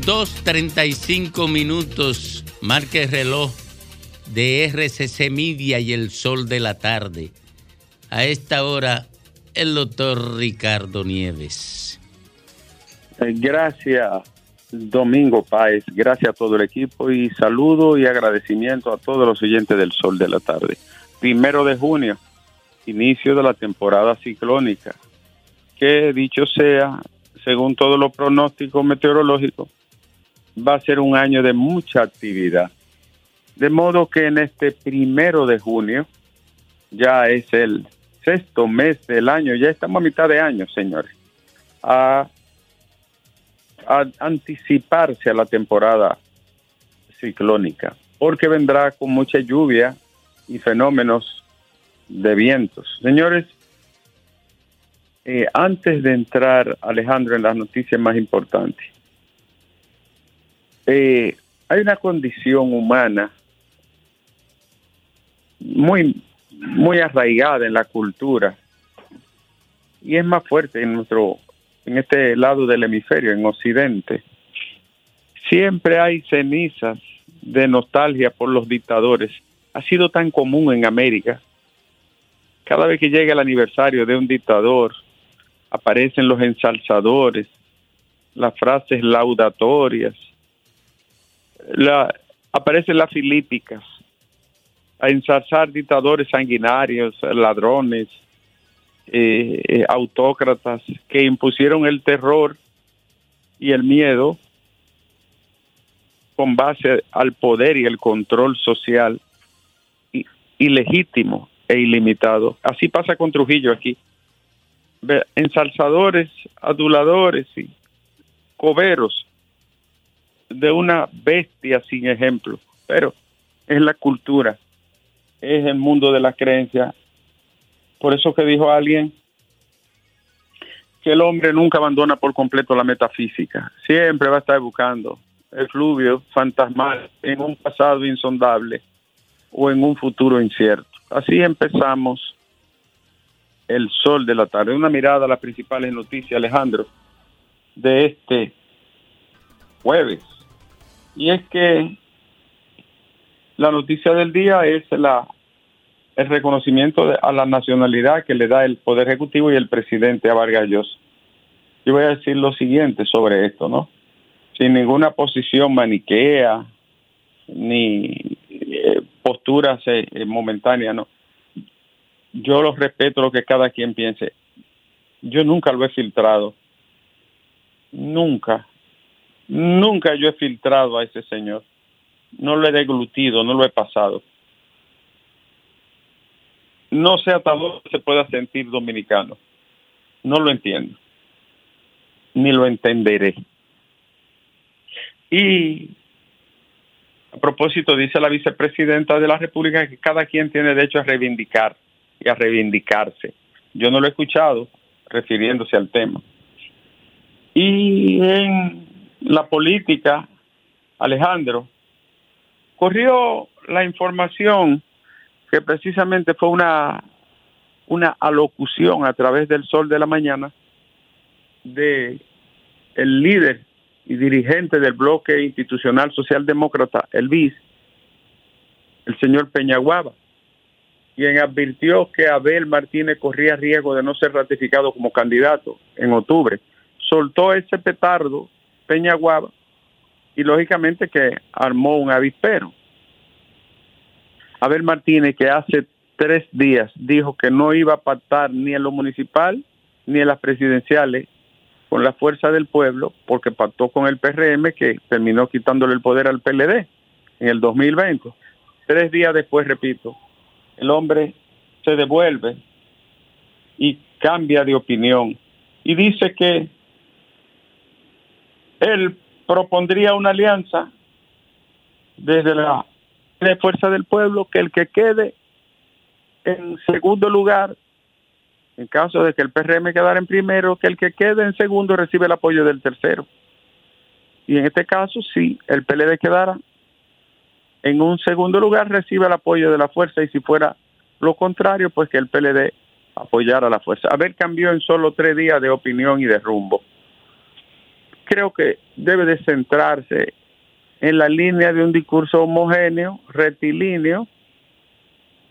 2.35 minutos. Marque el reloj de RCC Media y el sol de la tarde. A esta hora, el doctor Ricardo Nieves. Eh, Gracias, Domingo Páez. Gracias a todo el equipo y saludo y agradecimiento a todos los oyentes del Sol de la Tarde. Primero de junio, inicio de la temporada ciclónica, que dicho sea, según todos los pronósticos meteorológicos, va a ser un año de mucha actividad. De modo que en este primero de junio, ya es el sexto mes del año, ya estamos a mitad de año, señores, a, anticiparse a la temporada ciclónica, porque vendrá con mucha lluvia y fenómenos de vientos. Señores, eh, antes de entrar, Alejandro, en las noticias más importantes, eh, hay una condición humana muy, muy arraigada en la cultura y es más fuerte en nuestro, en este lado del hemisferio, en Occidente. Siempre hay cenizas de nostalgia por los dictadores. Ha sido tan común en América. Cada vez que llega el aniversario de un dictador, aparecen los ensalzadores, las frases laudatorias, la, aparecen las filípicas, a ensalzar dictadores sanguinarios, ladrones, eh, eh, autócratas que impusieron el terror y el miedo con base al poder y el control social ilegítimo e ilimitado. Así pasa con Trujillo aquí. Ensalzadores, aduladores y coberos de una bestia sin ejemplo, pero es la cultura, es el mundo de la creencia. Por eso que dijo alguien que el hombre nunca abandona por completo la metafísica, siempre va a estar buscando el fluvio fantasmal en un pasado insondable o en un futuro incierto. Así empezamos el sol de la tarde. Una mirada a las principales noticias, Alejandro, de este jueves. Y es que la noticia del día es la el reconocimiento de- a la nacionalidad que le da el Poder Ejecutivo y el presidente a Vargas Llosa. Yo voy a decir lo siguiente sobre esto, ¿no? Sin ninguna posición maniquea, ni eh, posturas eh, eh, momentáneas, ¿no? Yo los respeto lo que cada quien piense. Yo nunca lo he filtrado. Nunca. Nunca yo he filtrado a ese señor. No lo he deglutido, no lo he pasado. No sé hasta dónde se pueda sentir dominicano. No lo entiendo. Ni lo entenderé. Y a propósito, dice la vicepresidenta de la República que cada quien tiene derecho a reivindicar y a reivindicarse. Yo no lo he escuchado refiriéndose al tema. Y en la política, Alejandro, corrió la información que precisamente fue una, una alocución a través del sol de la mañana de el líder y dirigente del bloque institucional socialdemócrata, el BIS, el señor Peñaguaba, quien advirtió que Abel Martínez corría riesgo de no ser ratificado como candidato en octubre. Soltó ese petardo Peñaguaba y lógicamente que armó un avispero. Abel Martínez, que hace tres días dijo que no iba a pactar ni en lo municipal ni en las presidenciales con la fuerza del pueblo, porque pactó con el PRM que terminó quitándole el poder al PLD en el 2020. Tres días después, repito, el hombre se devuelve y cambia de opinión y dice que él propondría una alianza desde la fuerza del pueblo que el que quede en segundo lugar en caso de que el PRM quedara en primero, que el que quede en segundo recibe el apoyo del tercero. Y en este caso, si el PLD quedara En un segundo lugar, recibe el apoyo de la fuerza y si fuera lo contrario, pues que el PLD apoyara a la fuerza. A ver, cambió en solo tres días de opinión y de rumbo. Creo que debe de centrarse en la línea de un discurso homogéneo, rectilíneo,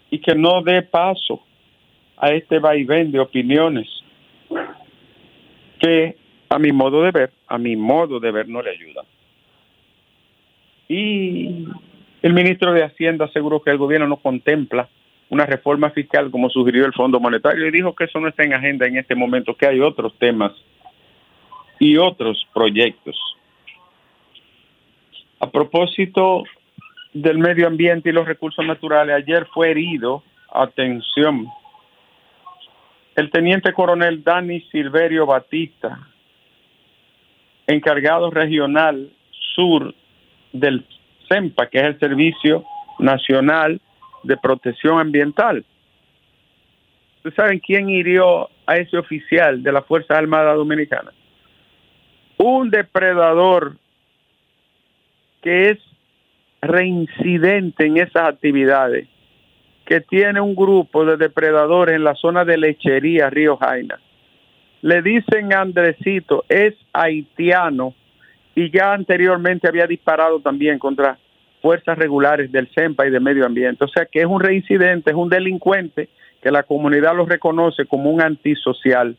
y que no dé paso a este vaivén de opiniones que a mi modo de ver, a mi modo de ver no le ayuda. Y el ministro de Hacienda aseguró que el gobierno no contempla una reforma fiscal como sugirió el Fondo Monetario y dijo que eso no está en agenda en este momento, que hay otros temas y otros proyectos. A propósito del medio ambiente y los recursos naturales, ayer fue herido, atención, el teniente coronel Dani Silverio Batista, encargado regional sur del CEMPA, que es el Servicio Nacional de Protección Ambiental. ¿Ustedes saben quién hirió a ese oficial de la Fuerza Armada Dominicana? Un depredador que es reincidente en esas actividades, que tiene un grupo de depredadores en la zona de lechería Río Jaina. Le dicen Andresito, es haitiano y ya anteriormente había disparado también contra fuerzas regulares del CEMPA y de medio ambiente. O sea que es un reincidente, es un delincuente que la comunidad lo reconoce como un antisocial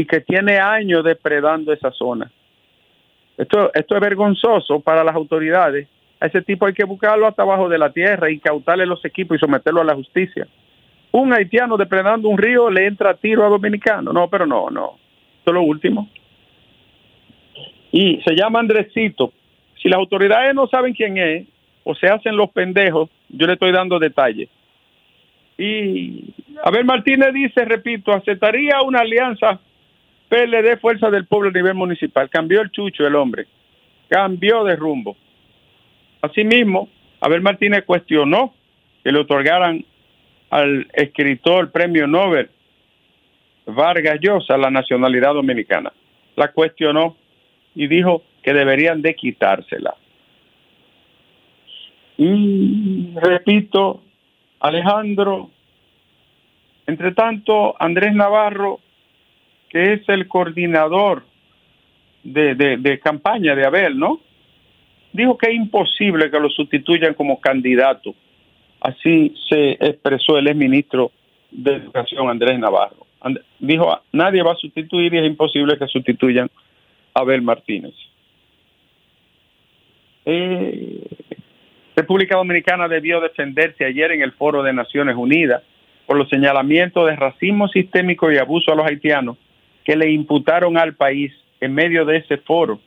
y que tiene años depredando esa zona. Esto, esto es vergonzoso para las autoridades. A ese tipo hay que buscarlo hasta abajo de la tierra, y cautarle los equipos y someterlo a la justicia. Un haitiano depredando un río le entra a tiro a dominicano. No, pero no, no. Esto es lo último. Y se llama Andresito. Si las autoridades no saben quién es o se hacen los pendejos, yo le estoy dando detalles. Y Abel Martínez dice, repito, aceptaría una alianza PLD Fuerza del Pueblo a nivel municipal. Cambió el chucho el hombre. Cambió de rumbo. Asimismo, Abel Martínez cuestionó que le otorgaran al escritor premio Nobel Vargas Llosa la nacionalidad dominicana. La cuestionó y dijo que deberían de quitársela. Y repito, Alejandro, entre tanto, Andrés Navarro, que es el coordinador de, campaña de Abel, ¿no? Dijo que es imposible que lo sustituyan como candidato. Así se expresó el exministro de Educación, Andrés Navarro. dijo, nadie va a sustituir y es imposible que sustituyan a Abel Martínez. Eh, República Dominicana debió defenderse ayer en el Foro de Naciones Unidas por los señalamientos de racismo sistémico y abuso a los haitianos que le imputaron al país en medio de ese foro,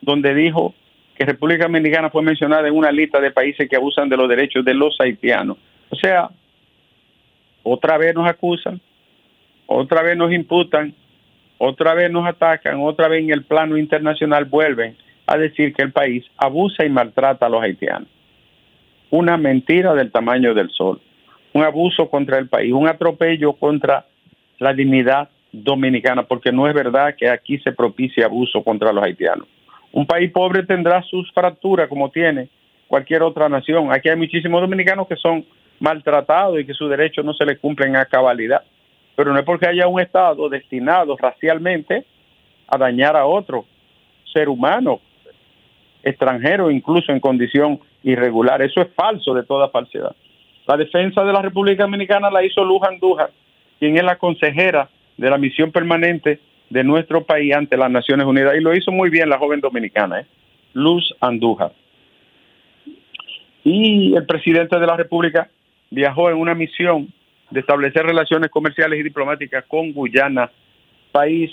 donde dijo que República Dominicana fue mencionada en una lista de países que abusan de los derechos de los haitianos. O sea, otra vez nos acusan, otra vez nos imputan, otra vez nos atacan, otra vez en el plano internacional vuelven a decir que el país abusa y maltrata a los haitianos. Una mentira del tamaño del sol, un abuso contra el país, un atropello contra la dignidad dominicana, porque no es verdad que aquí se propicie abuso contra los haitianos. Un país pobre tendrá sus fracturas como tiene cualquier otra nación. Aquí hay muchísimos dominicanos que son maltratados y que sus derechos no se les cumplen a cabalidad. Pero no es porque haya un Estado destinado racialmente a dañar a otro ser humano extranjero, incluso en condición irregular. Eso es falso de toda falsedad. La defensa de la República Dominicana la hizo Luz Andújar, quien es la consejera de la misión permanente de nuestro país ante las Naciones Unidas. Y lo hizo muy bien la joven dominicana, ¿eh? Luz Andújar. Y el presidente de la República viajó en una misión de establecer relaciones comerciales y diplomáticas con Guyana, país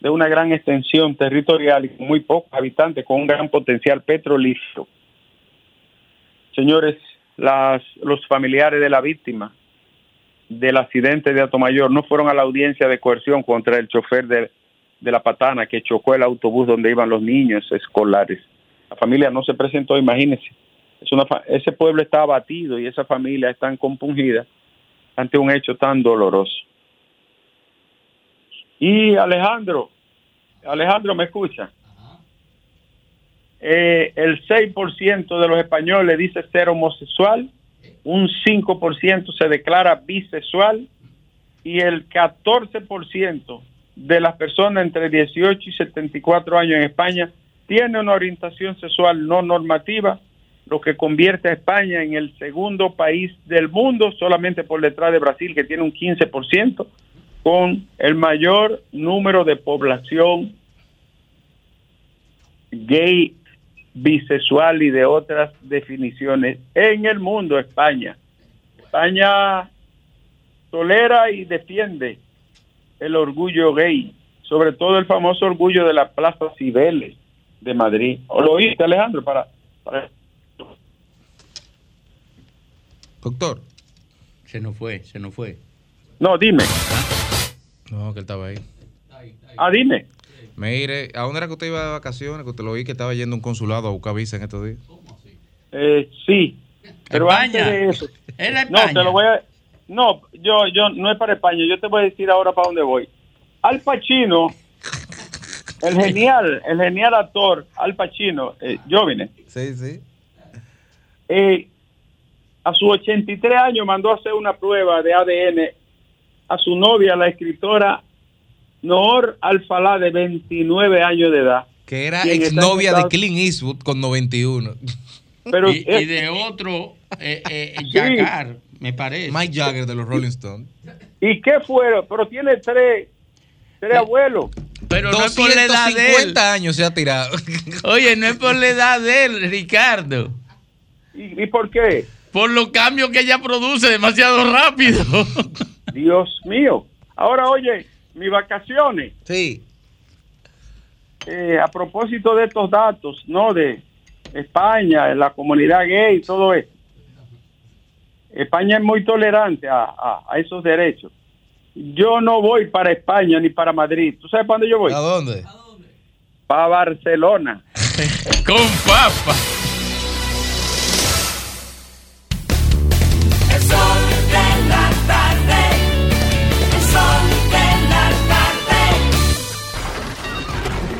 de una gran extensión territorial y muy pocos habitantes, con un gran potencial petrolífero. Señores, las, los familiares de la víctima del accidente de Atomayor no fueron a la audiencia de coerción contra el chofer de, de la patana que chocó el autobús donde iban los niños escolares. La familia no se presentó, imagínense. Es una, ese pueblo está abatido y esa familia está compungida ante un hecho tan doloroso. Y Alejandro, Alejandro, ¿me escucha? eh, el 6% de los españoles dice ser homosexual, un 5% se declara bisexual y el 14% de las personas entre 18 y 74 años en España tiene una orientación sexual no normativa, lo que convierte a España en el segundo país del mundo, solamente por detrás de Brasil, que tiene un 15%, con el mayor número de población gay, bisexual y de otras definiciones en el mundo, España. España tolera y defiende el orgullo gay, sobre todo el famoso orgullo de la Plaza Cibeles de Madrid. ¿O lo oíste, Alejandro? Para, Doctor. Se nos fue, se nos fue. No, dime. No, que él estaba ahí. Ah, dime. Mire, ¿a dónde era que usted iba de vacaciones? Que usted lo vi que estaba yendo a un consulado a buscar visa en estos días. Eh, sí. Pero España. antes de eso. Era No, te lo voy a... No, yo, yo, no es para España. Yo te voy a decir ahora para dónde voy. Al Pacino, el genial, el genial actor Al Pacino, eh, Jovine, Sí, sí. eh, a sus 83 años mandó a hacer una prueba de ADN a su novia, la escritora Noor Alfalá, de 29 años de edad. Que era ¿Quién está en exnovia de Clint Eastwood con 91. Pero y, y eh, de otro, eh, eh, Jagger, me parece. Mike Jagger de los Rolling Stones. ¿y qué fueron? Pero tiene tres, tres abuelos. Pero no es por la edad de él. 250 años se ha tirado. Oye, no es por la edad de él, Ricardo. ¿Y, y por qué? Por los cambios que ella produce demasiado rápido. Dios mío. Ahora, oye, mis vacaciones, Sí. eh, a propósito de estos datos, ¿no? De España, la comunidad gay, todo esto. España es muy tolerante a, a- a esos derechos. Yo no voy para España ni para Madrid. ¿Tú sabes para dónde yo voy? ¿A dónde? Para Barcelona. Con papa.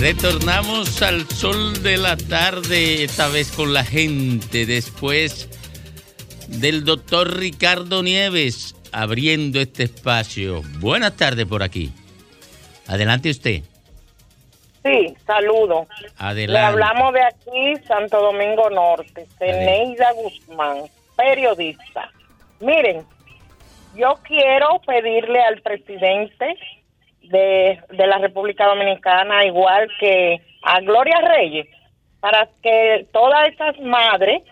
Retornamos al sol de la tarde, esta vez con la gente, después del doctor Ricardo Nieves abriendo este espacio. Buenas tardes por aquí. Adelante usted. Sí, saludo. Adelante. Le hablamos de aquí, Santo Domingo Norte, Ceneida Guzmán, periodista. Miren, yo quiero pedirle al presidente de, de la República Dominicana, igual que a Gloria Reyes, para que todas esas madres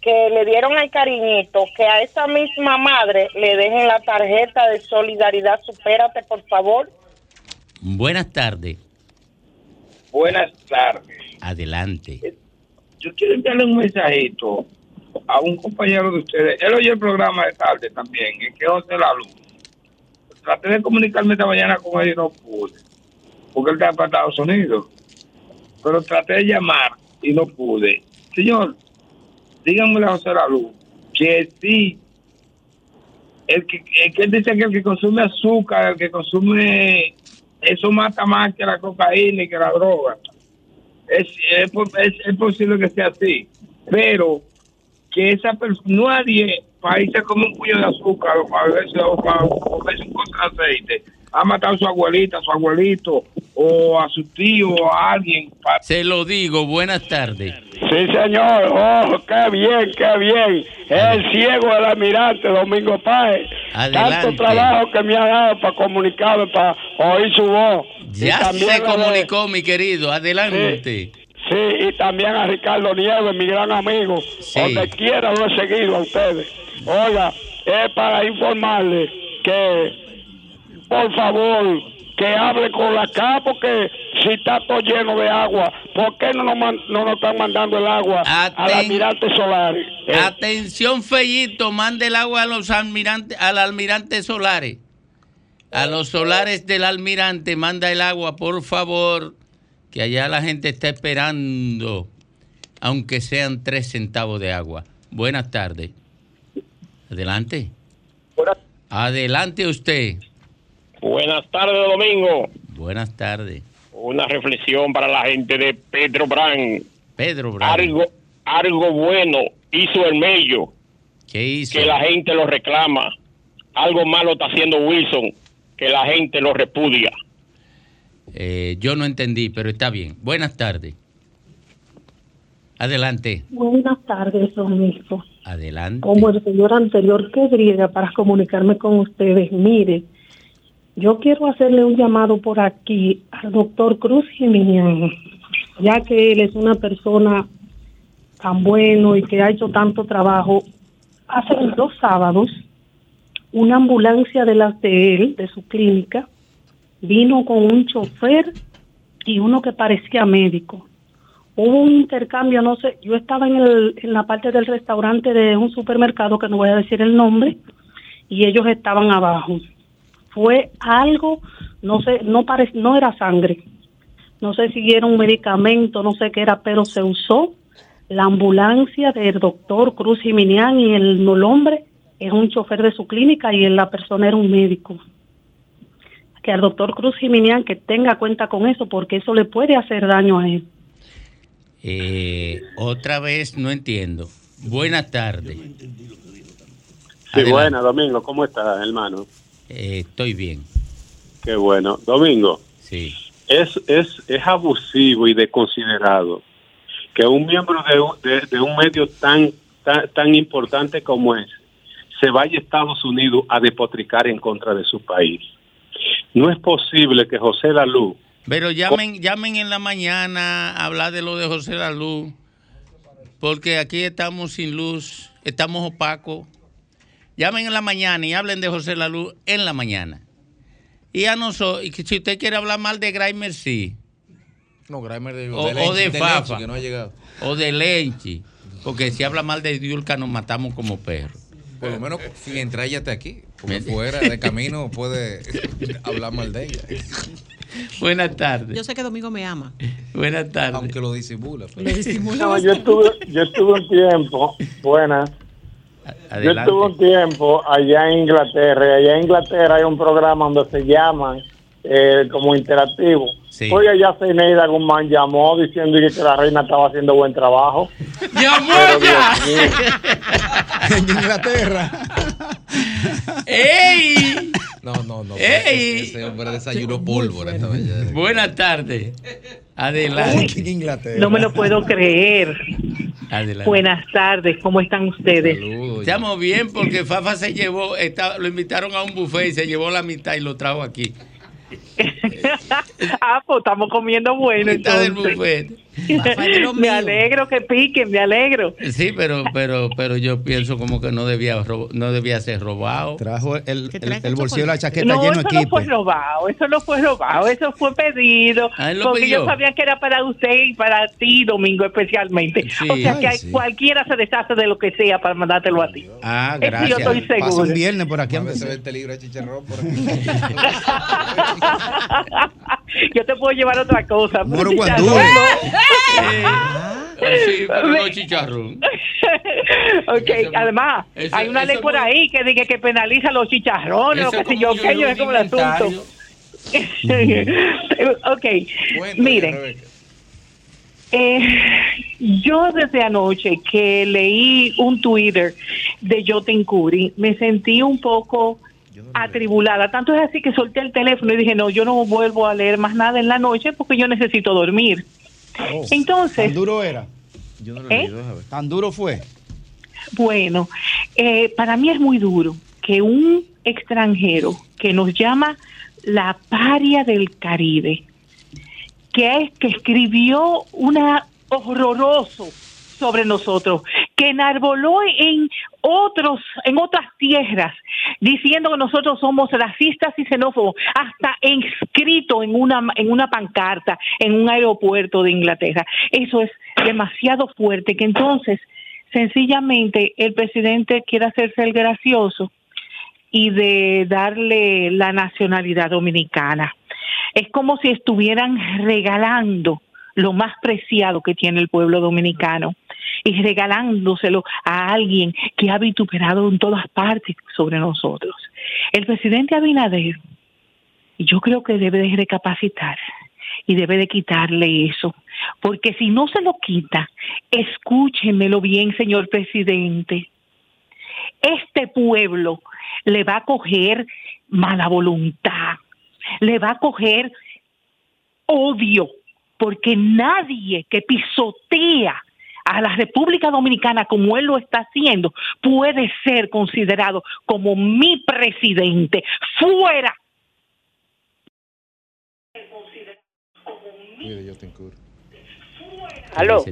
que le dieron el cariñito, que a esa misma madre le dejen la tarjeta de solidaridad, supérate, por favor. Buenas tardes. Buenas tardes. Adelante. Yo quiero enviarle un mensajito a un compañero de ustedes. Él oye el programa de tarde también, en que José La Luz. Traté de comunicarme esta mañana con él y no pude, porque él está para Estados Unidos. Pero traté de llamar y no pude. Señor, díganme a José Luz que sí, el que, el que dice que el que consume azúcar, el que consume, eso mata más que la cocaína y que la droga es, es, es- es posible que sea así, pero que esa persona, nadie para irse a comer un puño de azúcar o para beberse, o para comerse un contra de aceite, ha matado a su abuelita, a su abuelito, o a su tío, o a alguien. Se lo digo, buenas tardes. Sí, señor. Oh, qué bien, qué bien. El ciego del almirante Domingo Páez. Adelante. Tanto trabajo que me ha dado para comunicarme, para oír su voz. Ya se de- comunicó, mi querido. Adelante. Sí, y también a Ricardo Nieves, mi gran amigo. Sí. Donde quiera lo he seguido a ustedes. Oiga, es para informarle que, por favor, que hable con la CA, porque si está todo lleno de agua, ¿por qué no nos, man- no nos están mandando el agua al almirante Solares? Eh, Atención, Fellito, mande el agua a los almirantes, al almirante Solares. A los solares del almirante, manda el agua, por favor, que allá la gente está esperando, aunque sean tres centavos de agua. Buenas tardes. Adelante. Adelante usted. Buenas tardes, Domingo. Buenas tardes. Una reflexión para la gente de Pedro Brand. Pedro Brand. Algo, algo bueno hizo el Mello, ¿Qué hizo? que la gente lo reclama. Algo malo está haciendo Wilson, que la gente lo repudia. Eh, yo no entendí, pero está bien. Buenas tardes. Adelante. Buenas tardes, Domingo. Adelante. Como el señor anterior que griega para comunicarme con ustedes, mire, yo quiero hacerle un llamado por aquí al doctor Cruz Jiménez, ya que él es una persona tan bueno y que ha hecho tanto trabajo. Hace dos sábados, una ambulancia de las de él, de su clínica, vino con un chofer y uno que parecía médico hubo un intercambio, no sé, yo estaba en, el, en la parte del restaurante de un supermercado, que no voy a decir el nombre, y ellos estaban abajo. Fue algo, no sé, no pare, no era sangre, no sé si era un medicamento, no sé qué era, pero se usó la ambulancia del doctor Cruz Jiminián y el, el hombre es un chofer de su clínica y la persona era un médico. Que al doctor Cruz Jiminián que tenga cuenta con eso porque eso le puede hacer daño a él. Eh, otra vez no entiendo. Buenas tardes. Sí, buena, Domingo, ¿cómo estás, hermano? Eh, estoy bien. Qué bueno. Domingo, Sí. es, es, es abusivo y desconsiderado que un miembro de un, de, de un medio tan, tan, tan importante como es se vaya a Estados Unidos a despotricar en contra de su país. No es posible que José Lalú Pero llamen, llamen en la mañana a hablar de lo de José La Luz, porque aquí estamos sin luz, estamos opacos. Llamen en la mañana y hablen de José La Luz en la mañana. Y a nosotros, y que si usted quiere hablar mal de Grimer, sí. No, Grimer de, O, de o de Lenchi, Fafa. Lenchi, que no ha llegado. O de Lenchi. Porque si habla mal de Diulca nos matamos como perros. Por lo menos si entra ella hasta aquí. Porque fuera de camino puede hablar mal de ella. Buenas tardes. Yo sé que Domingo me ama. Buenas tardes. Aunque lo disimula. pero- Lo disimula No, yo estuve, yo estuve un tiempo, buenas, yo estuve un tiempo allá en Inglaterra, y allá en Inglaterra hay un programa donde se llaman eh, como interactivo. Sí. Hoy allá Ceneida Guzmán llamó diciendo que la reina estaba haciendo buen trabajo. ¡Llamó ya! En Inglaterra. ¡Ey! No, no, no. ¡Ey! Ese hombre desayunó pólvora esta mañana. Buenas tardes. Adelante. Inglaterra. No me lo puedo creer. Adelante. Buenas tardes, ¿cómo están ustedes? Estamos bien porque Fafa se llevó, está- lo invitaron a un buffet y se llevó la mitad y lo trajo aquí. ah, pues estamos comiendo bueno. Entonces. Me alegro que piquen, me alegro. Sí, pero, pero, pero yo pienso como que no debía, no debía ser robado. Trajo el, el- el bolsillo de la chaqueta No, lleno de eso no equipo. fue robado, eso no fue robado, eso fue pedido. Ah, porque pidió. yo sabía que era para usted y para ti, Domingo, especialmente. o sea que Ay, hay- sí. cualquiera se deshace de lo que sea para mandártelo a ti. Ah, Eso gracias. yo estoy seguro. Un viernes por aquí. A aunque veces sea. ve este libro de chicharrón por yo te puedo llevar otra cosa. Moro no. Sí, pero no chicharrón. ok, además, eso- hay una ley por ahí que dice que penaliza los chicharrones, o qué sé yo, es como el asunto. ok, miren, eh, yo desde anoche que leí un Twitter de Joten Curry, me sentí un poco atribulada. Tanto es así que solté el teléfono y dije, no, yo no vuelvo a leer más nada en la noche porque yo necesito dormir. Entonces, ¿Tan duro era? Yo no lo he ¿Eh? leído, ¿Tan duro fue? Bueno, eh, para mí es muy duro que un extranjero que nos llama la paria del Caribe, que es que escribió una horroroso sobre nosotros, que enarboló en otros, en otras tierras, diciendo que nosotros somos racistas y xenófobos, hasta inscrito en una, en una pancarta en un aeropuerto de Inglaterra. Eso es demasiado fuerte que entonces sencillamente el presidente quiere hacerse el gracioso y de darle la nacionalidad dominicana. Es como si estuvieran regalando lo más preciado que tiene el pueblo dominicano y regalándoselo a alguien que ha vituperado en todas partes sobre nosotros. El presidente Abinader, yo creo que debe de recapacitar y debe de quitarle eso, porque si no se lo quita, escúchenmelo bien, señor presidente, este pueblo le va a coger mala voluntad, le va a coger odio, porque nadie que pisotea a la República Dominicana como él lo está haciendo puede ser considerado como mi presidente. Fuera. ¿Aló?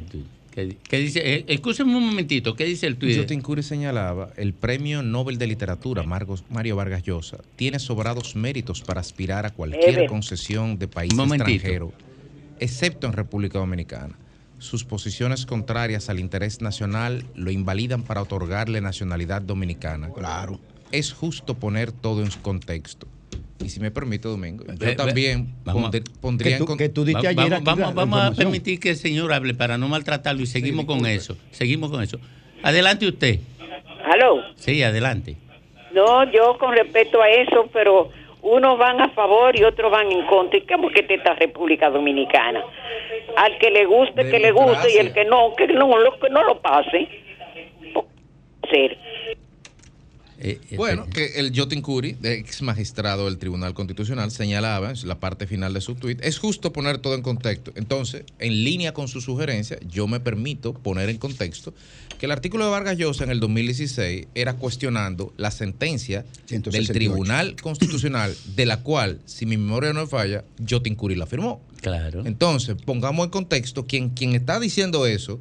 ¿Qué, dice? Eh, escúcheme un momentito, ¿qué dice el Twitter? Jotin Curi señalaba, el premio Nobel de Literatura Margos- Mario Vargas Llosa tiene sobrados méritos para aspirar a cualquier concesión de país momentito. extranjero, excepto en República Dominicana. Sus posiciones contrarias al interés nacional lo invalidan para otorgarle nacionalidad dominicana. Claro. Es justo poner todo en su contexto. Y si me permite, Domingo, yo también pondría Va- vamos, vamos- vamos a permitir que el señor hable para no maltratarlo y seguimos con eso. Seguimos con eso. Adelante usted. ¿Aló? Sí, adelante. No, yo con respecto a eso, pero unos van a favor y otros van en contra. ¿Y cómo que esta República Dominicana? Al que le guste, que le guste, y el que no, que no lo, que no lo pase. Ser. Bueno, que el Jotin Curi, ex magistrado del Tribunal Constitucional, señalaba en la parte final de su tuit, es justo poner todo en contexto. Entonces, en línea con su sugerencia, yo me permito poner en contexto que el artículo de Vargas Llosa en el 2016 era cuestionando la sentencia del 168. Tribunal Constitucional, de la cual, si mi memoria no me falla, Jotin Curi la firmó. Claro. Entonces, pongamos en contexto, quien, quien está diciendo eso,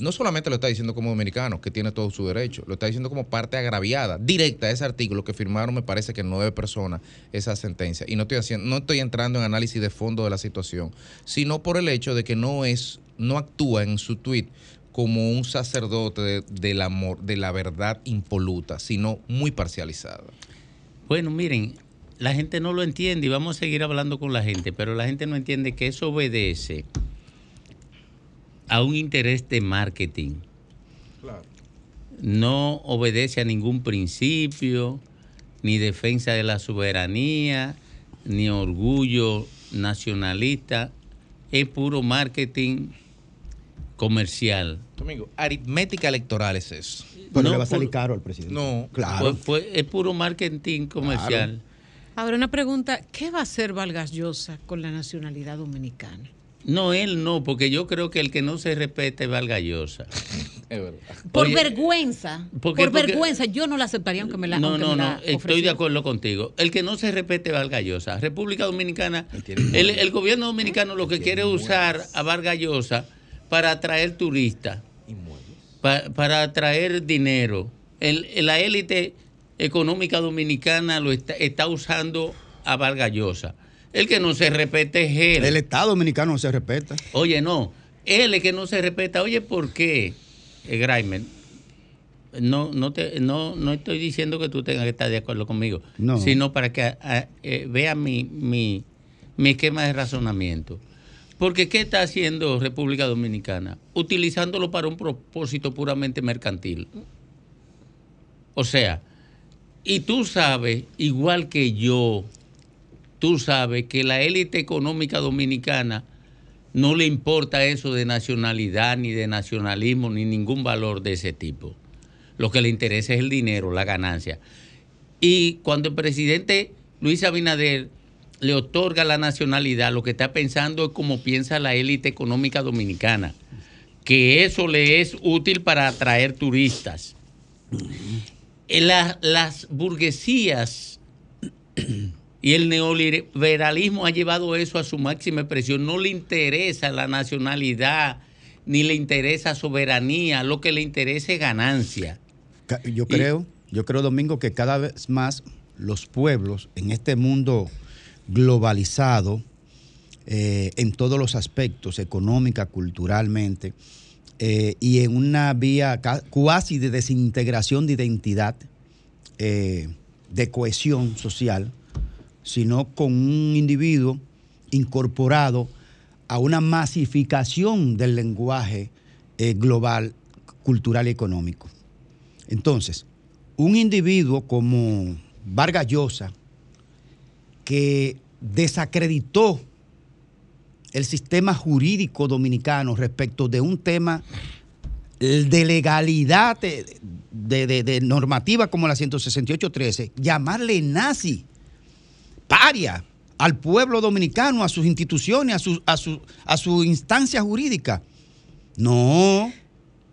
no solamente lo está diciendo como dominicano, que tiene todo su derecho, lo está diciendo como parte agraviada, directa a ese artículo que firmaron, me parece que nueve personas, esa sentencia. Y no estoy haciendo, no estoy entrando en análisis de fondo de la situación, sino por el hecho de que no es, no actúa en su tuit como un sacerdote de- del amor, de la verdad impoluta, sino muy parcializada. Bueno, miren, la gente no lo entiende y vamos a seguir hablando con la gente, pero la gente no entiende que eso obedece a un interés de marketing. No obedece a ningún principio, ni defensa de la soberanía, ni orgullo nacionalista. Es puro marketing comercial. Domingo, aritmética electoral es eso. Pero No, le va a salir por- caro al presidente. No, claro. Pues- pues es puro marketing comercial. Ahora una pregunta, ¿qué va a hacer Vargas Llosa con la nacionalidad dominicana? No, él no, porque yo creo que el que no se respete es Valgallosa. Es verdad. Por Oye, vergüenza, ¿por por, qué? Porque- vergüenza, yo no la aceptaría aunque me la No, no, me no, la estoy de acuerdo contigo. El que no se respete es Valgallosa. República Dominicana, el, el gobierno dominicano lo que quiere es usar a Vargallosa para atraer turistas, pa- para atraer dinero. El- la élite económica dominicana lo está, está usando a Vargallosa. El que no se respete es él. El Estado dominicano no se respeta. Oye, no. Él es que no se respeta. Oye, ¿por qué, eh, Graimer? No, no, te, no, no estoy diciendo que tú tengas que estar de acuerdo conmigo, No. sino para que ah, eh, vea mi, mi, mi esquema de razonamiento. Porque ¿qué está haciendo República Dominicana? Utilizándolo para un propósito puramente mercantil. O sea, y tú sabes, igual que yo, tú sabes que la élite económica dominicana no le importa eso de nacionalidad, ni de nacionalismo, ni ningún valor de ese tipo. Lo que le interesa es el dinero, la ganancia. Y cuando el presidente Luis Abinader le otorga la nacionalidad, lo que está pensando es como piensa la élite económica dominicana, que eso le es útil para atraer turistas. Eh, la- las burguesías y el neoliberalismo ha llevado eso a su máxima expresión. No le interesa la nacionalidad ni le interesa soberanía, lo que le interesa es ganancia. Yo creo, yo creo, Domingo, que cada vez más los pueblos en este mundo globalizado, eh, en todos los aspectos, económica, culturalmente, eh, y en una vía cuasi de desintegración de identidad, eh, de cohesión social, sino con un individuo incorporado a una masificación del lenguaje eh, global, cultural y económico. Entonces, un individuo como Vargas Llosa, que desacreditó el sistema jurídico dominicano respecto de un tema de legalidad de, de- de- normativa como la 168.13, llamarle nazi, paria, al pueblo dominicano, a sus instituciones, a su, a su, a su instancia jurídica. No,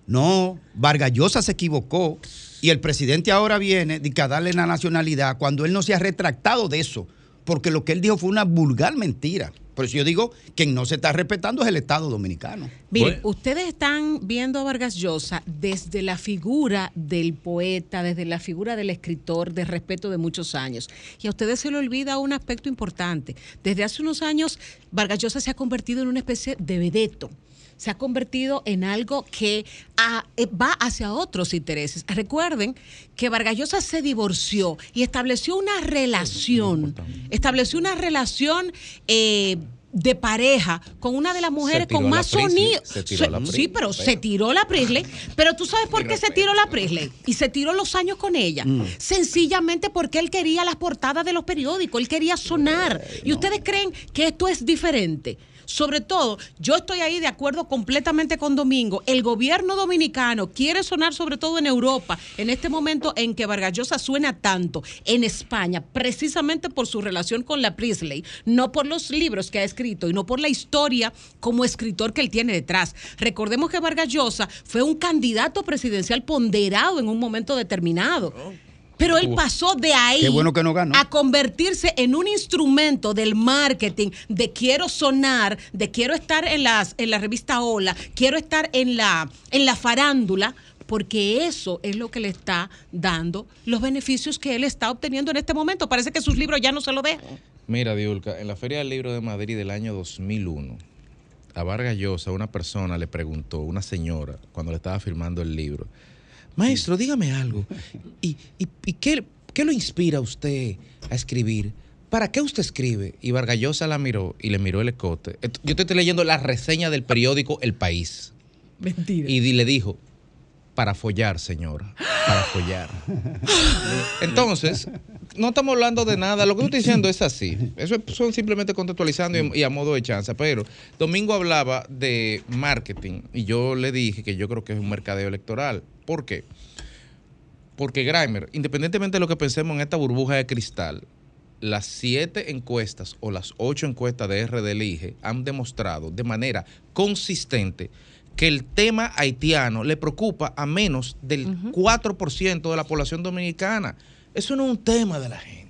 no, Vargas Llosa se equivocó y el presidente ahora viene a darle la nacionalidad cuando él no se ha retractado de eso, porque lo que él dijo fue una vulgar mentira. Por eso yo digo que quien no se está respetando es el Estado dominicano. Miren, ustedes están viendo a Vargas Llosa desde la figura del poeta, desde la figura del escritor de respeto de muchos años. Y a ustedes se le olvida un aspecto importante. Desde hace unos años, Vargas Llosa se ha convertido en una especie de vedeto. Se ha convertido en algo que eh, va hacia otros intereses. Recuerden que Vargas Llosa se divorció y estableció una relación, estableció una relación eh, de pareja con una de las mujeres con más sonido. Sí, pero pero- se tiró la Priestley. Pero tú sabes por qué se tiró la Priestley y se tiró los años con ella. Mm. Sencillamente porque él quería las portadas de los periódicos, él quería sonar. Y ustedes creen que esto es diferente. Sobre todo, yo estoy ahí de acuerdo completamente con Domingo. El gobierno dominicano quiere sonar sobre todo en Europa, en este momento en que Vargas Llosa suena tanto en España, precisamente por su relación con la Priestley, no por los libros que ha escrito y no por la historia como escritor que él tiene detrás. Recordemos que Vargas Llosa fue un candidato presidencial ponderado en un momento determinado. Pero él pasó de ahí Qué bueno que no ganó. a convertirse en un instrumento del marketing, de quiero sonar, de quiero estar en las en la revista Hola, quiero estar en la en la farándula, porque eso es lo que le está dando los beneficios que él está obteniendo en este momento. Parece que sus libros ya no se lo dejan. Mira, Diulca, en la Feria del Libro de Madrid del año 2001, a Vargas Llosa una persona le preguntó, una señora, cuando le estaba firmando el libro, maestro, dígame algo, ¿y, y- y qué, qué lo inspira a usted a escribir? ¿Para qué usted escribe? Y Vargas Llosa la miró y le miró el escote. Yo te estoy leyendo la reseña del periódico El País. Mentira. Y di- le dijo, para follar, señora, para follar. Entonces, no estamos hablando de nada. Lo que yo estoy diciendo es así. Eso es- son simplemente contextualizando y, y a modo de chanza. Pero Domingo hablaba de marketing y yo le dije que yo creo que es un mercadeo electoral. ¿Por qué? Porque Grimer, independientemente de lo que pensemos en esta burbuja de cristal, las siete encuestas o las ocho encuestas de RD Elige han demostrado de manera consistente que el tema haitiano le preocupa a menos del 4% de la población dominicana. Eso no es un tema de la gente.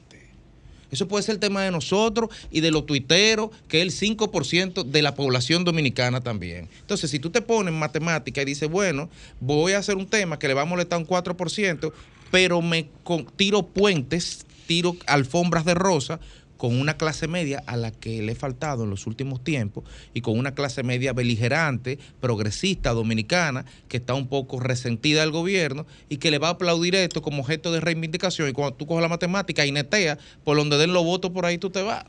Eso puede ser el tema de nosotros y de los tuiteros, que es el 5% de la población dominicana también. Entonces, si tú te pones en matemática y dices, bueno, voy a hacer un tema que le va a molestar un 4%, pero me tiro puentes, tiro alfombras de rosa con una clase media a la que le he faltado en los últimos tiempos y con una clase media beligerante, progresista, dominicana, que está un poco resentida del gobierno y que le va a aplaudir esto como objeto de reivindicación. Y cuando tú coges la matemática y netea, por donde den los votos por ahí tú te vas.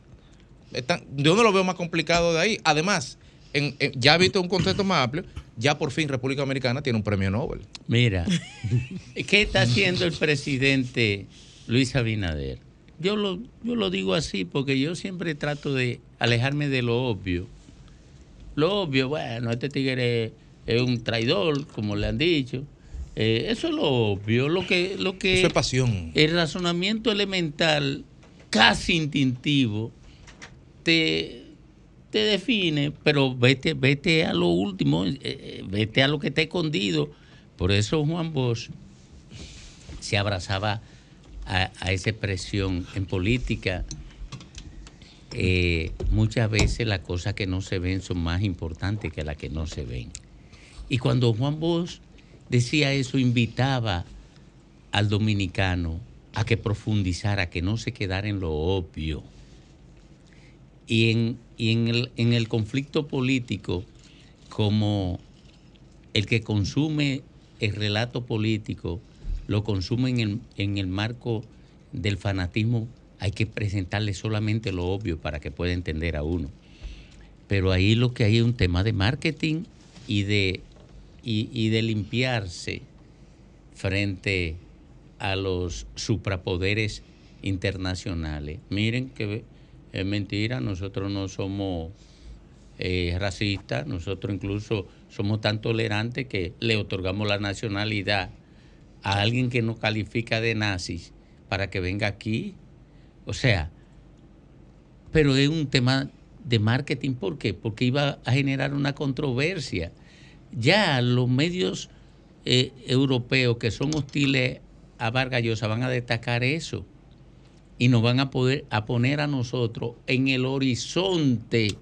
Están- yo no lo veo más complicado de ahí. Además, en- en- ya visto un contexto más amplio, ya por fin República Dominicana tiene un premio Nobel. Mira, ¿qué está haciendo el presidente Luis Abinader? Yo lo, yo lo digo así porque yo siempre trato de alejarme de lo obvio. Lo obvio, bueno, este tigre es un traidor, como le han dicho. Eh, eso es lo obvio, lo que, lo que Eso es pasión. el razonamiento elemental, casi instintivo, te, te define, pero vete, vete a lo último, eh, eh, vete a lo que está escondido. Por eso Juan Bosch se abrazaba a, esa expresión en política. eh, muchas veces las cosas que no se ven son más importantes que las que no se ven. Y cuando Juan Bosch decía eso, invitaba al dominicano a que profundizara, que no se quedara en lo obvio. Y en, y en, el, en el conflicto político, como el que consume el relato político, lo consume en el, en el marco del fanatismo, hay que presentarle solamente lo obvio para que pueda entender a uno. Pero ahí lo que hay es un tema de marketing y de, y, y de limpiarse frente a los suprapoderes internacionales. Miren que es mentira, nosotros no somos eh, racistas, nosotros incluso somos tan tolerantes que le otorgamos la nacionalidad a alguien que nos califica de nazis para que venga aquí. O sea, pero es un tema de marketing, ¿por qué? Porque iba a generar una controversia. Ya los medios eh, europeos que son hostiles a Vargas Llosa van a destacar eso y nos van a poder a poner a nosotros en el horizonte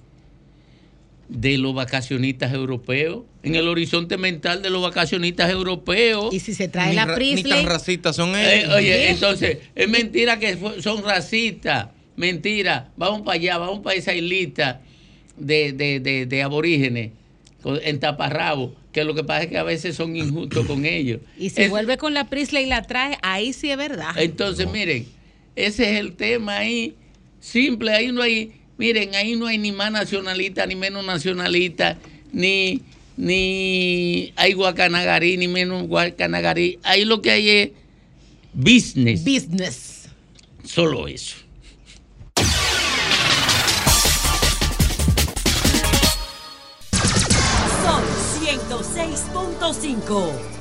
de los vacacionistas europeos, en el horizonte mental de los vacacionistas europeos. Y si se trae Ni la ra- ni tan racistas son Eh, ellos. oye, entonces, es mentira que son racistas. Mentira. Vamos para allá, vamos para esa islita de, de, de, de aborígenes con- en taparrabo, que lo que pasa es que a veces son injustos con ellos. Y si Es- vuelve con la Priestley y la trae, ahí sí es verdad. entonces, miren, ese es el tema ahí. Simple, ahí no hay, miren, ahí no hay ni más nacionalista, ni menos nacionalista, ni, ni hay guacanagarí, ni menos guacanagarí. Ahí lo que hay es business. Business. Solo eso. Son 106.5.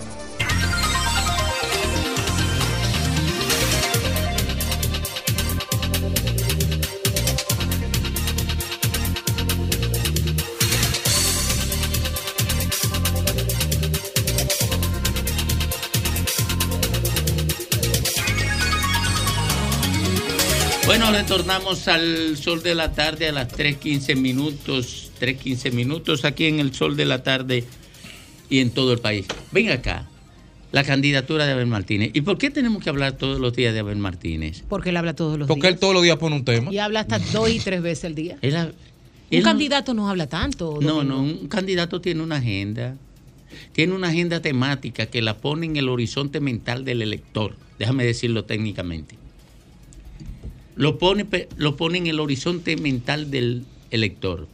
Bueno, retornamos al sol de la tarde a las 3.15 minutos, 3.15 minutos aquí en el sol de la tarde y en todo el país. Ven acá, la candidatura de Abel Martínez. ¿Y por qué tenemos que hablar todos los días de Abel Martínez? Porque él habla todos los Porque él días. todos los días pone un tema. Y habla hasta dos y tres veces al día. Él ha- Un él no- candidato no habla tanto. No, no, un candidato tiene una agenda. Tiene una agenda temática que la pone en el horizonte mental del elector. Déjame decirlo técnicamente. Lo pone, lo pone en el horizonte mental del elector.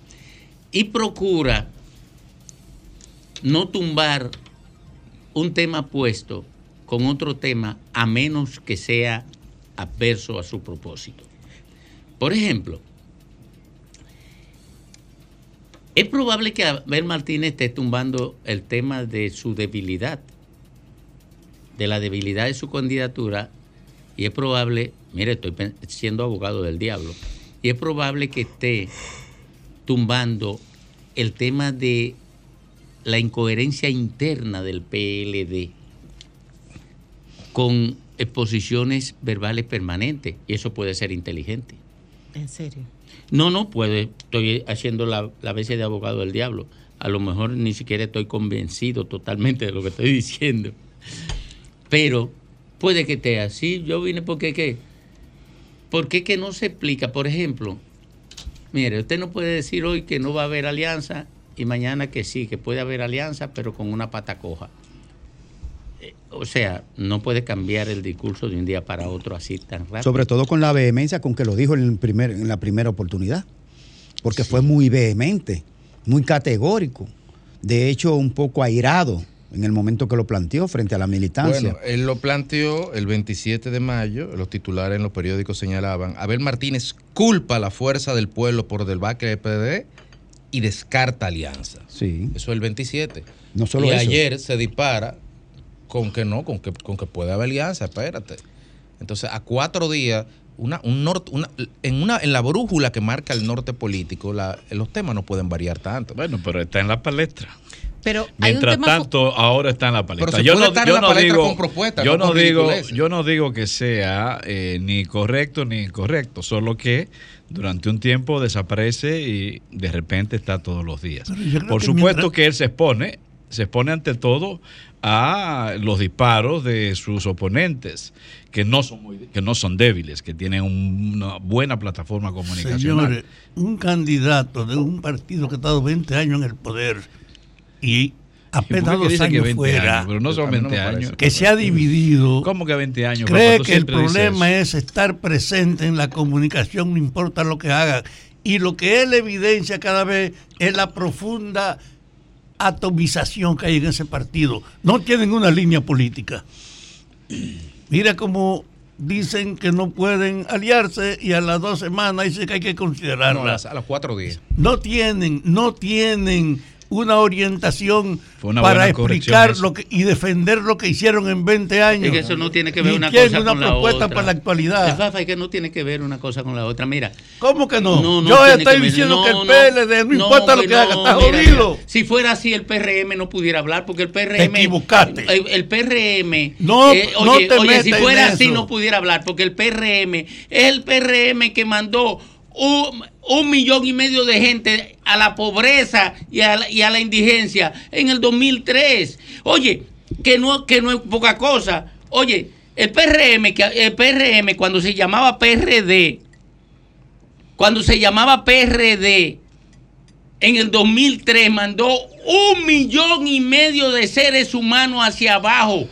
Y procura no tumbar un tema puesto con otro tema a menos que sea adverso a su propósito. Por ejemplo, es probable que Abel Martínez esté tumbando el tema de su debilidad, de la debilidad de su candidatura, y es probable, mire, estoy siendo abogado del diablo, y es probable que esté tumbando el tema de la incoherencia interna del PLD con exposiciones verbales permanentes, y eso puede ser inteligente. En serio. No, no puede. Estoy haciendo la, la veces de abogado del diablo. A lo mejor ni siquiera estoy convencido totalmente de lo que estoy diciendo. Pero puede que esté así. Yo vine porque qué. ¿Por qué que no se explica? Por ejemplo, mire, usted no puede decir hoy que no va a haber alianza y mañana que sí, que puede haber alianza, pero con una pata coja. Eh, O sea, no puede cambiar el discurso de un día para otro así tan rápido. Sobre todo con la vehemencia con que lo dijo en, el primer, en la primera oportunidad. Porque fue muy vehemente, muy categórico. De hecho, un poco airado en el momento que lo planteó frente a la militancia. Bueno, él lo planteó el 27 de mayo, los titulares en los periódicos señalaban, Abel Martínez culpa a la fuerza del pueblo por debacle del PDD y descarta alianza. Sí. Eso es el 27. No solo y eso. ayer se dispara con que no, con que, con que puede haber alianza, espérate. Entonces, a cuatro días, una, un norte, una, en, una, en la brújula que marca el norte político, la- los temas no pueden variar tanto. Bueno, pero está en la palestra. Pero hay un Mientras tema tanto, ahora está en la palestra. Pero yo no, yo palestra digo, con yo no con digo, yo no digo que sea eh, ni correcto ni incorrecto, solo que durante un tiempo desaparece y de repente está todos los días. Por que supuesto mientras- que él se expone se expone ante todo a los disparos de sus oponentes, que no son, muy- que no son débiles, que tienen un- una buena plataforma comunicacional. Señores, un candidato de un partido que ha estado 20 años en el poder y apenas dos que años 20 fuera, años? Pero no son A mí 20 me parece. años. que se ha dividido, ¿Cómo que 20 años? cree papá? Que el problema es estar presente en la comunicación, no importa lo que haga. Y lo que él evidencia cada vez es la profunda atomización que hay en ese partido. No tienen una línea política. Mira cómo dicen que no pueden aliarse y a las dos semanas dicen que hay que considerarla. No, a las- a los cuatro días. No tienen, no tienen una orientación una para explicar lo que y defender lo que hicieron en 20 años. Es que eso no tiene que ver Ni una cosa una con la propuesta otra. para la actualidad. Es Fafa, es que no tiene que ver una cosa con la otra. Mira. ¿Cómo que no? No, no Yo estoy que diciendo No, que el no. PLD, no, importa lo que haga, está jodido. mira. Si fuera así, el PRM no pudiera hablar, porque el PRM. Te equivocaste. El, el PRM. No, eh, no oye, te oye, metas si en fuera así, eso. no pudiera hablar, porque el PRM es el PRM que mandó un, un millón y medio de gente a la pobreza y a la, indigencia en el 2003. Oye, que no, que no es poca cosa. Oye, el PRM, que, el PRM cuando se llamaba PRD, cuando se llamaba PRD, en el 2003 mandó un millón y medio de seres humanos hacia abajo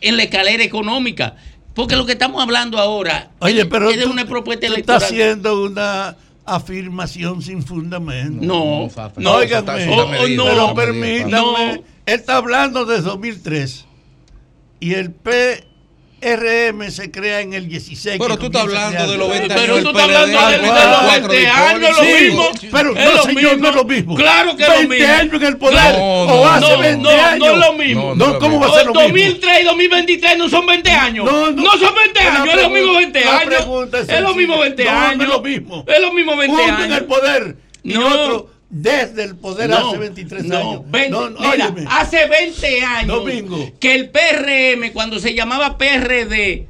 en la escalera económica. Porque lo que estamos hablando ahora Oye, es- pero es de una propuesta electoral. estás haciendo una afirmación sin fundamento. No, no, está- está medido, pero está no. Él está hablando de 2003 y el PRM se crea en el 16. Pero tú estás hablando de los creando. 20 Pero años tú del estás hablando de, los 20 victorias. años, lo mismo. pero no, señor, no es lo mismo. Claro que es 20 lo mismo. años en el poder. O hace no, 20 no, años. No es lo mismo. No, ¿cómo va a ser lo mismo? 2003 y 2023 no son 20 años. No, son 20 La años, es lo mismo pregunta- 20 la años. es lo mismo 20 sencilla. No, no años. es lo mismo. Es lo mismo 20 Uno años. en el poder y No. Desde el poder No, hace 23 no, años. 20 No, no, mira, óyeme. hace 20 años Domingo. que el PRM, cuando se llamaba PRD,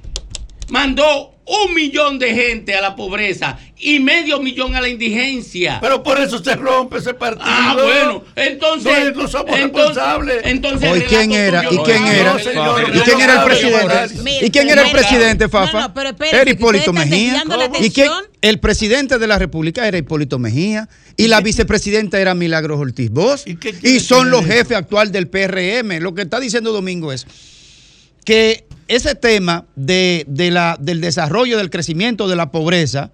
mandó un millón de gente a la pobreza y medio millón a la indigencia. Pero por eso se rompe ese partido. Ah, bueno, entonces. No, no somos entonces- responsables. Entonces, Hoy, ¿quién era? ¿Y quién era? no, señor, ¿Y quién era el presidente? ¿Y quién era el presidente, Fafa? No, no, pero espérense, Era Hipólito Mejía. ¿Y quién? El presidente de la República era Hipólito Mejía. Y la vicepresidenta era Milagros Ortiz Bosch. Y, son los jefes actuales del PRM. Lo que está diciendo Domingo es que ese tema de, de la, del desarrollo, del crecimiento de la pobreza,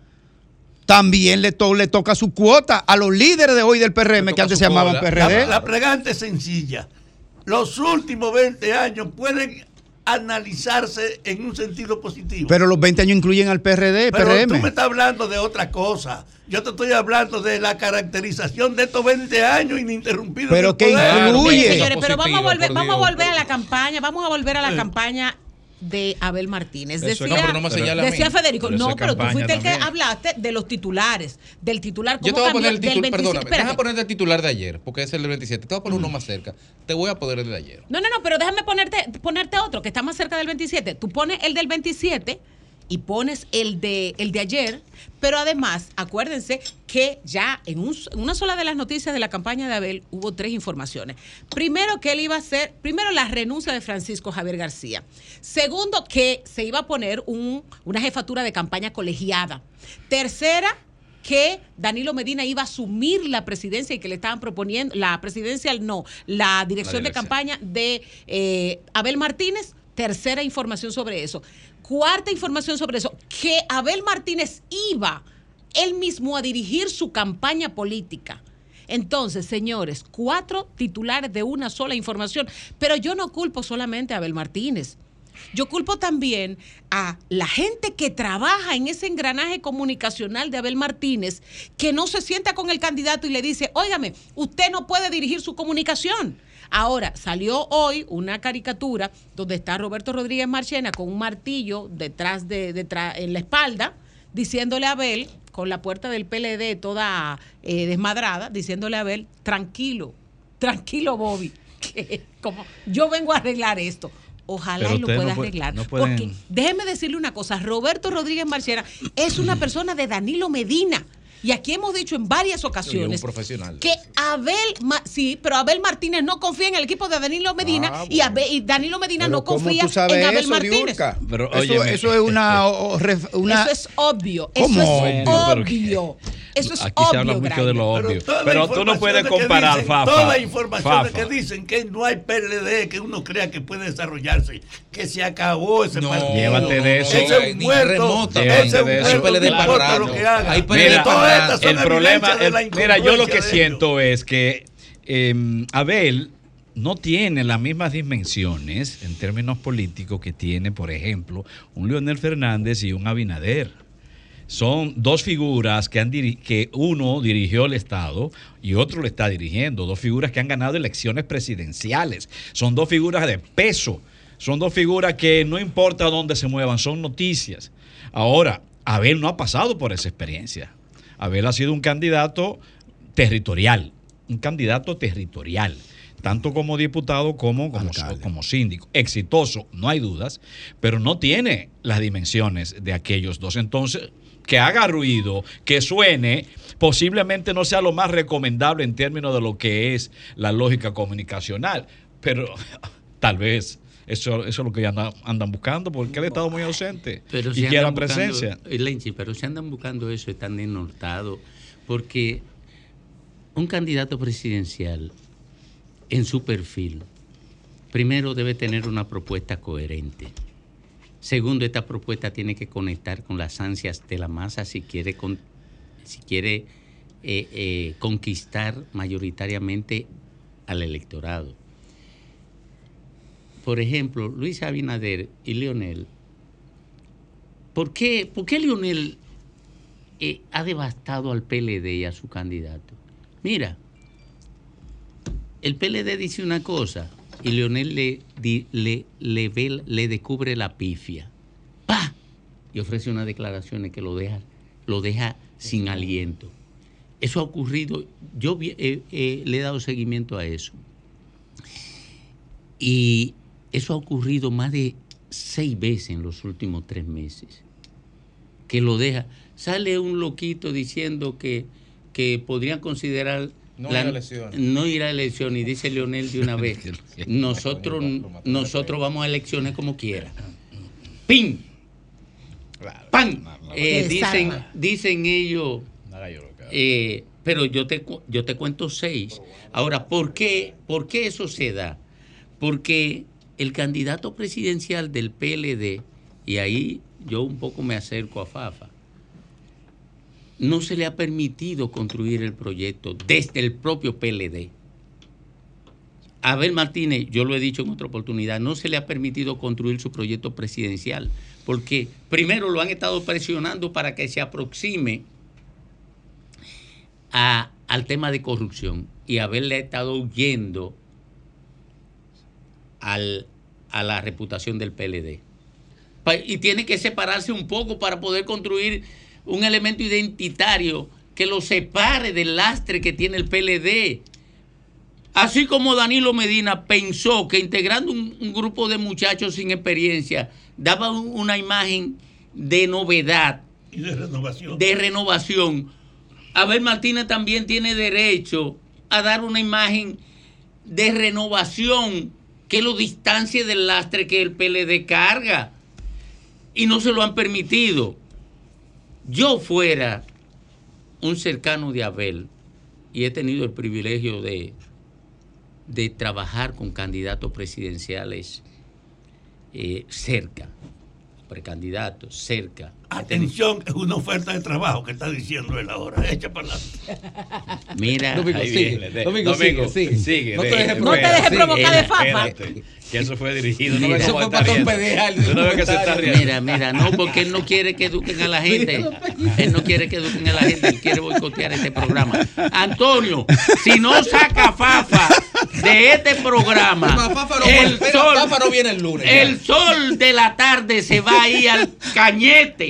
también le, to- le toca su cuota a los líderes de hoy del PRM, que antes se llamaban PRD. La, la pregunta es sencilla. Los últimos 20 años pueden analizarse en un sentido positivo. Pero los 20 años incluyen al PRD, Pero PRM. tú me estás hablando de otra cosa. Yo te estoy hablando de la caracterización de estos 20 años ininterrumpidos. Pero que incluye. Señores, pero vamos a volver, vamos a volver a la campaña, vamos a volver a la Sí. campaña de Abel Martínez. Decía, no, pero no me decía Federico, Pero no, pero tú fuiste el que hablaste de los titulares, del titular, Yo te voy a poner el del titular, 27. perdóname, déjame ponerte el titular de ayer, porque es el del 27. Te voy a poner uno más cerca. Te voy a poner el de ayer. No, no, no, pero déjame ponerte, ponerte otro que está más cerca del 27. Tú pones el del 27 y pones el de, el de ayer, pero además, acuérdense que ya en, un- en una sola de las noticias de la campaña de Abel hubo tres informaciones. Primero, que él iba a hacer, primero, la renuncia de Francisco Javier García. Segundo, que se iba a poner un- una jefatura de campaña colegiada. Tercera, que Danilo Medina iba a asumir la presidencia y que le estaban proponiendo, la presidencial no, la dirección de dirección. campaña de eh, Abel Martínez. Tercera información sobre eso. Cuarta información sobre eso, que Abel Martínez iba él mismo a dirigir su campaña política. Entonces, señores, cuatro titulares de una sola información, pero yo no culpo solamente a Abel Martínez. Yo culpo también a la gente que trabaja en ese engranaje comunicacional de Abel Martínez, que no se sienta con el candidato y le dice, óigame, usted no puede dirigir su comunicación. Ahora, salió hoy una caricatura donde está Roberto Rodríguez Marchena con un martillo detrás de, detrás, en la espalda, diciéndole a Abel, con la puerta del PLD toda eh, desmadrada, diciéndole a Abel, tranquilo, tranquilo Bobby, que como yo vengo a arreglar esto. Ojalá Pero y lo pueda no arreglar. no pueden- Porque déjeme decirle una cosa, Roberto Rodríguez Marchena es una persona de Danilo Medina. Y aquí hemos dicho en varias un ocasiones profesional. que Abel, Ma- sí, pero Abel Martínez no confía en el equipo de Danilo Medina Ah, y, Abel- y Danilo Medina Pero no ¿cómo confía en Abel eso, Martínez. Pero, eso, óyeme. eso es una, Eso es obvio. ¿Cómo Eso es obvio? Pero. Eso es Aquí obvio. se habla mucho de lo Grainer. obvio. Todas Pero, las tú no puedes comparar, dicen- Fafa. Todas las informaciones Fafa. que dicen que no hay PLD, que uno crea que puede desarrollarse, que se acabó ese No, partido. llévate de eso. Ese es muerto. Ese es un de eso. muerto. Hay PLD no importa para lo que haga. Hay PLD Mira, Todas estas el problema, de el- la mira, yo lo que siento es que eh, Abel no tiene las mismas dimensiones en términos políticos que tiene, por ejemplo, un Leonel Fernández y un Abinader. Son dos figuras que, han que uno dirigió el Estado y otro lo está dirigiendo. Dos figuras que han ganado elecciones presidenciales. Son dos figuras de peso. Son dos figuras que no importa dónde se muevan, son noticias. Ahora, Abel no ha pasado por esa experiencia. Abel ha sido un candidato territorial, un candidato territorial, tanto como diputado como como, como síndico. Exitoso, no hay dudas, pero no tiene las dimensiones de aquellos dos. Entonces, que haga ruido, que suene, posiblemente no sea lo más recomendable en términos de lo que es la lógica comunicacional, pero tal vez eso, eso es lo que andan, andan buscando, porque él ha estado muy ausente Pero y quiere presencia. eh, Lenchi, pero si andan buscando eso, están desnortados. Porque un candidato presidencial, en su perfil, primero debe tener una propuesta coherente. Segundo, esta propuesta tiene que conectar con las ansias de la masa si quiere, si quiere eh, eh, conquistar mayoritariamente al electorado. Por ejemplo, Luis Abinader y Leonel ¿Por qué, por qué Lionel eh, ha devastado al PLD y a su candidato? Mira, el PLD dice una cosa y Leonel le, le, le, ve- le descubre la pifia. ¡Pah! Y ofrece unas declaraciones que lo deja, lo deja sin aliento. Eso ha ocurrido, yo eh, eh, le he dado seguimiento a eso. Y eso ha ocurrido más de seis veces en los últimos tres meses. Que lo deja. Sale un loquito diciendo que, que podrían considerar No ir a elecciones. no ir a elecciones. Y dice Leonel de una vez, nosotros, nosotros vamos a elecciones como quiera. ¡Pim! ¡Pam! Eh, dicen, dicen ellos, eh, pero yo te, yo te cuento seis. Ahora, ¿por qué, ¿por qué eso se da? Porque el candidato presidencial del PLD, y ahí yo un poco me acerco a Fafa, no se le ha permitido construir el proyecto desde el propio PLD. Abel Martínez, yo lo he dicho en otra oportunidad, no se le ha permitido construir su proyecto presidencial, porque primero lo han estado presionando para que se aproxime a- al tema de corrupción y Abel le ha estado huyendo al- a la reputación del PLD. Y tiene que separarse un poco para poder construir un elemento identitario que lo separe del lastre que tiene el PLD. Así como Danilo Medina pensó que integrando un, un grupo de muchachos sin experiencia daba un- una imagen de novedad, Y de renovación. de renovación. Abel Martínez también tiene derecho a dar una imagen de renovación que lo distancie del lastre que el PLD carga. Y no se lo han permitido. Yo fuera un cercano de Abel y he tenido el privilegio de, de trabajar con candidatos presidenciales eh, cerca, precandidatos cerca. Atención, es una oferta de trabajo que está diciendo él ahora. Echa para adelante. Mira, Domingo, ahí sigue. viene. Domingo, sigue, sigue. No te deje- dejes No te provocar. de Fafa. Espérate, Que eso fue dirigido. Mira, no eso fue para no que se está riendo. Mira, mira, no, porque él no quiere que eduquen a la gente. Él no quiere que eduquen a la gente, él quiere boicotear este programa. Antonio, si no saca Fafa de este programa, el sol, viene el lunes, ya. el sol de la tarde se va ahí al cañete.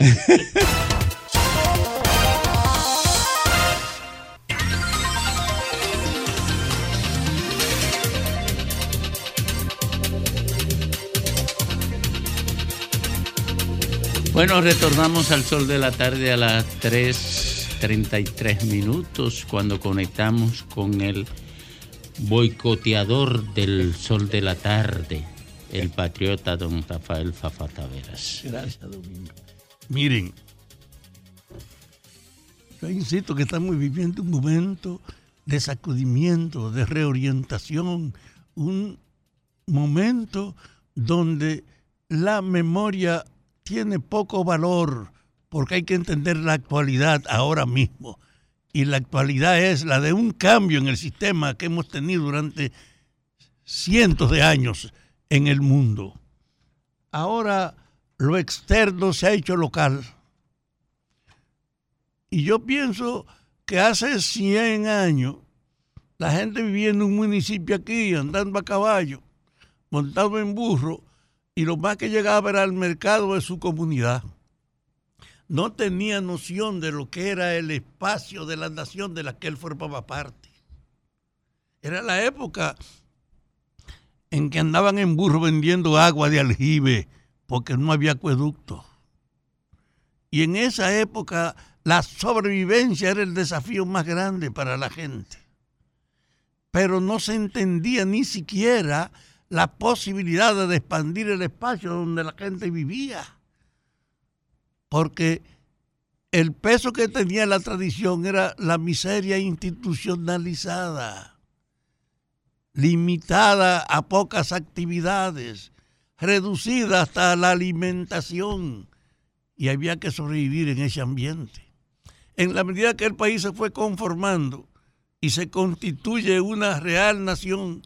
Bueno, retornamos al sol de la tarde a las 3 33 minutos cuando conectamos con el boicoteador del sol de la tarde, el patriota don Rafael Fafa Taveras. Gracias, Domingo. Miren, yo insisto que estamos viviendo un momento de sacudimiento, de reorientación, un momento donde la memoria tiene poco valor, porque hay que entender la actualidad ahora mismo. Y la actualidad es la de un cambio en el sistema que hemos tenido durante cientos de años en el mundo. Ahora lo externo se ha hecho local. Y yo pienso que hace 100 años la gente vivía en un municipio aquí, andando a caballo, montado en burro, y lo más que llegaba era al mercado de su comunidad. No tenía noción de lo que era el espacio de la nación de la que él formaba parte. Era la época en que andaban en burro vendiendo agua de aljibe porque no había acueducto. Y en esa época la sobrevivencia era el desafío más grande para la gente. Pero no se entendía ni siquiera la posibilidad de expandir el espacio donde la gente vivía. Porque el peso que tenía la tradición era la miseria institucionalizada, limitada a pocas actividades, reducida hasta la alimentación, y había que sobrevivir en ese ambiente. En la medida que el país se fue conformando y se constituye una real nación,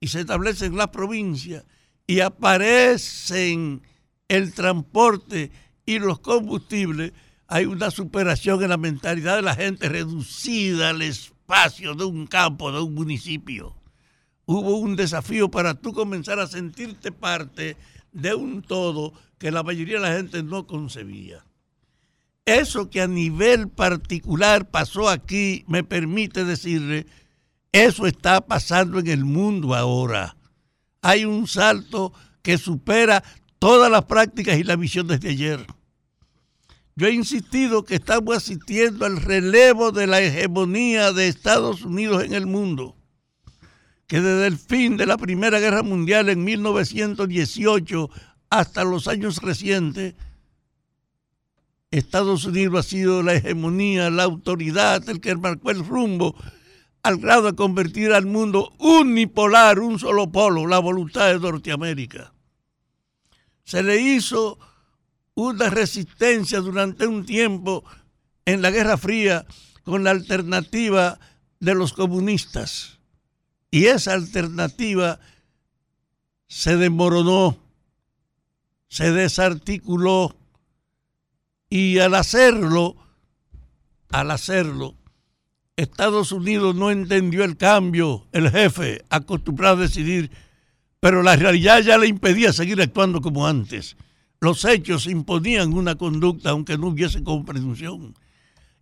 y se establecen las provincias y aparecen el transporte y los combustibles, hay una superación en la mentalidad de la gente reducida al espacio de un campo, de un municipio. Hubo un desafío para tú comenzar a sentirte parte de un todo que la mayoría de la gente no concebía. Eso que a nivel particular pasó aquí, me permite decirle eso está pasando en el mundo ahora. Hay un salto que supera todas las prácticas y la visión desde ayer. Yo he insistido que estamos asistiendo al relevo de la hegemonía de Estados Unidos en el mundo, que desde el fin de la Primera Guerra Mundial en 1918 hasta los años recientes, Estados Unidos ha sido la hegemonía, la autoridad, el que marcó el rumbo al grado de convertir al mundo unipolar, un solo polo, la voluntad de Norteamérica. Se le hizo una resistencia durante un tiempo en la Guerra Fría con la alternativa de los comunistas. Y esa alternativa se desmoronó, se desarticuló y al hacerlo, al hacerlo, Estados Unidos no entendió el cambio, el jefe acostumbrado a decidir, pero la realidad ya le impedía seguir actuando como antes. Los hechos imponían una conducta aunque no hubiese comprensión.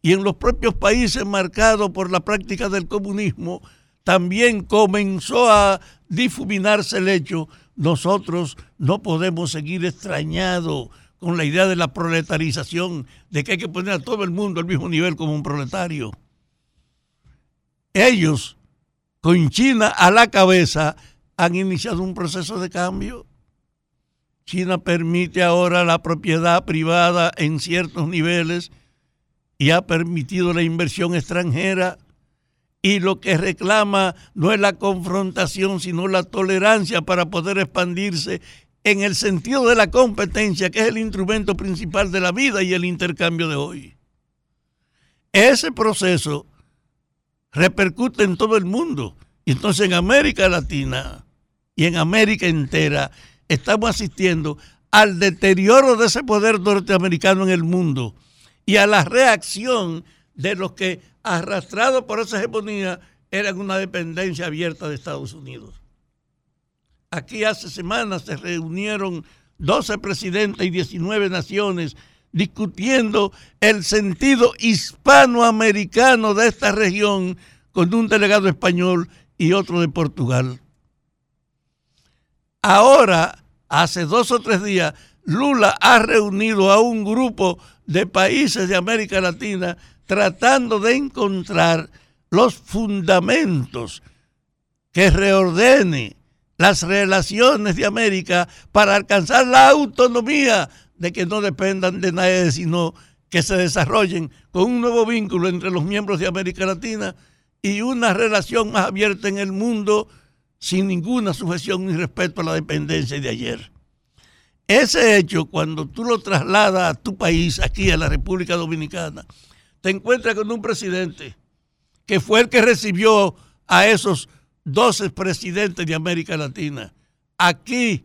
Y en los propios países marcados por la práctica del comunismo, también comenzó a difuminarse el hecho, nosotros no podemos seguir extrañados con la idea de la proletarización, de que hay que poner a todo el mundo al mismo nivel como un proletario ellos, con China a la cabeza, han iniciado un proceso de cambio. China permite ahora la propiedad privada en ciertos niveles y ha permitido la inversión extranjera y lo que reclama no es la confrontación, sino la tolerancia para poder expandirse en el sentido de la competencia, que es el instrumento principal de la vida y el intercambio de hoy. Ese proceso repercute en todo el mundo. Y entonces en América Latina y en América entera estamos asistiendo al deterioro de ese poder norteamericano en el mundo y a la reacción de los que, arrastrados por esa hegemonía, eran una dependencia abierta de Estados Unidos. Aquí hace semanas se reunieron 12 presidentes y 19 naciones discutiendo el sentido hispanoamericano de esta región con un delegado español y otro de Portugal. Ahora, hace dos o tres días, Lula ha reunido a un grupo de países de América Latina tratando de encontrar los fundamentos que reordene las relaciones de América para alcanzar la autonomía de que no dependan de nadie, sino que se desarrollen con un nuevo vínculo entre los miembros de América Latina y una relación más abierta en el mundo sin ninguna sujeción ni respeto a la dependencia de ayer. Ese hecho, cuando tú lo trasladas a tu país, aquí a la República Dominicana, te encuentras con un presidente que fue el que recibió a esos 12 presidentes de América Latina aquí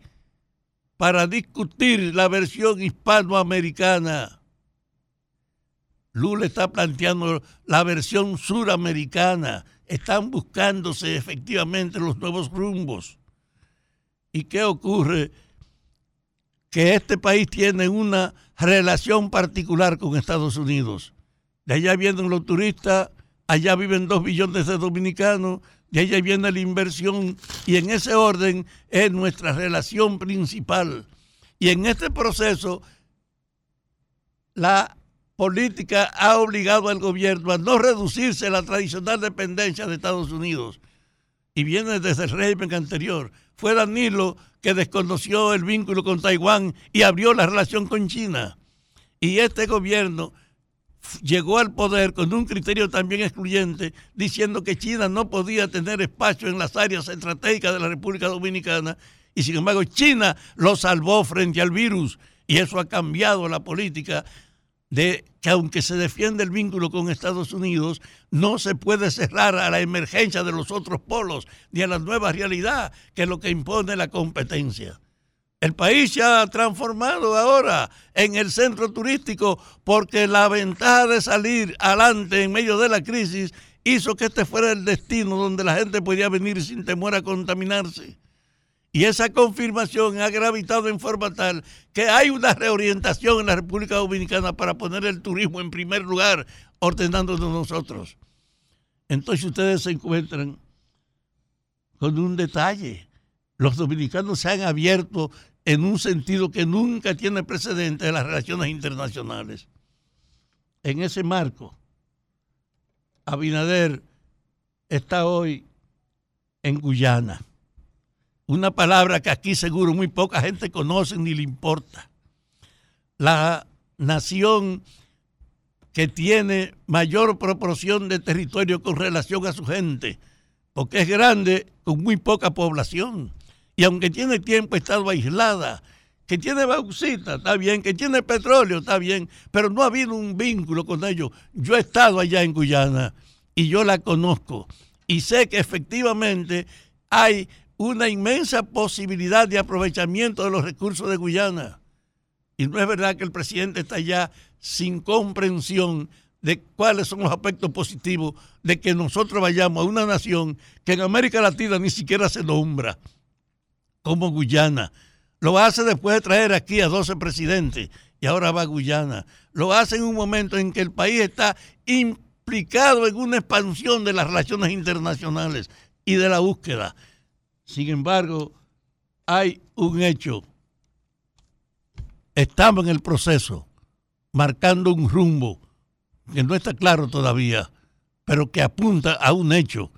para discutir la versión hispanoamericana. Lula está planteando la versión suramericana. Están buscándose efectivamente los nuevos rumbos. ¿Y qué ocurre? Que este país tiene una relación particular con Estados Unidos. De allá vienen los turistas, allá viven dos billones de dominicanos, de allá viene la inversión y en ese orden es nuestra relación principal. Y en este proceso, la política ha obligado al gobierno a no reducirse la tradicional dependencia de Estados Unidos. Y viene desde el régimen anterior. Fue Danilo que desconoció el vínculo con Taiwán y abrió la relación con China. Y este gobierno llegó al poder con un criterio también excluyente, diciendo que China no podía tener espacio en las áreas estratégicas de la República Dominicana, y sin embargo China lo salvó frente al virus, y eso ha cambiado la política de que aunque se defiende el vínculo con Estados Unidos, no se puede cerrar a la emergencia de los otros polos ni a la nueva realidad que es lo que impone la competencia. El país se ha transformado ahora en el centro turístico porque la ventaja de salir adelante en medio de la crisis hizo que este fuera el destino donde la gente podía venir sin temor a contaminarse. Y esa confirmación ha gravitado en forma tal que hay una reorientación en la República Dominicana para poner el turismo en primer lugar, ordenándonos nosotros. Entonces ustedes se encuentran con un detalle. Los dominicanos se han abierto en un sentido que nunca tiene precedente en las relaciones internacionales. En ese marco, Abinader está hoy en Guyana. Una palabra que aquí seguro muy poca gente conoce ni le importa. La nación que tiene mayor proporción de territorio con relación a su gente, porque es grande con muy poca población. Y aunque tiene tiempo estado aislada, que tiene bauxita, está bien, que tiene petróleo, está bien, pero no ha habido un vínculo con ellos. Yo he estado allá en Guyana y yo la conozco. Y sé que efectivamente hay una inmensa posibilidad de aprovechamiento de los recursos de Guyana. Y no es verdad que el presidente está allá sin comprensión de cuáles son los aspectos positivos de que nosotros vayamos a una nación que en América Latina ni siquiera se nombra como Guyana. Lo hace después de traer aquí a 12 presidentes y ahora va a Guyana. Lo hace en un momento en que el país está implicado en una expansión de las relaciones internacionales y de la búsqueda. Sin embargo, hay un hecho. Estamos en el proceso, marcando un rumbo que no está claro todavía, pero que apunta a un hecho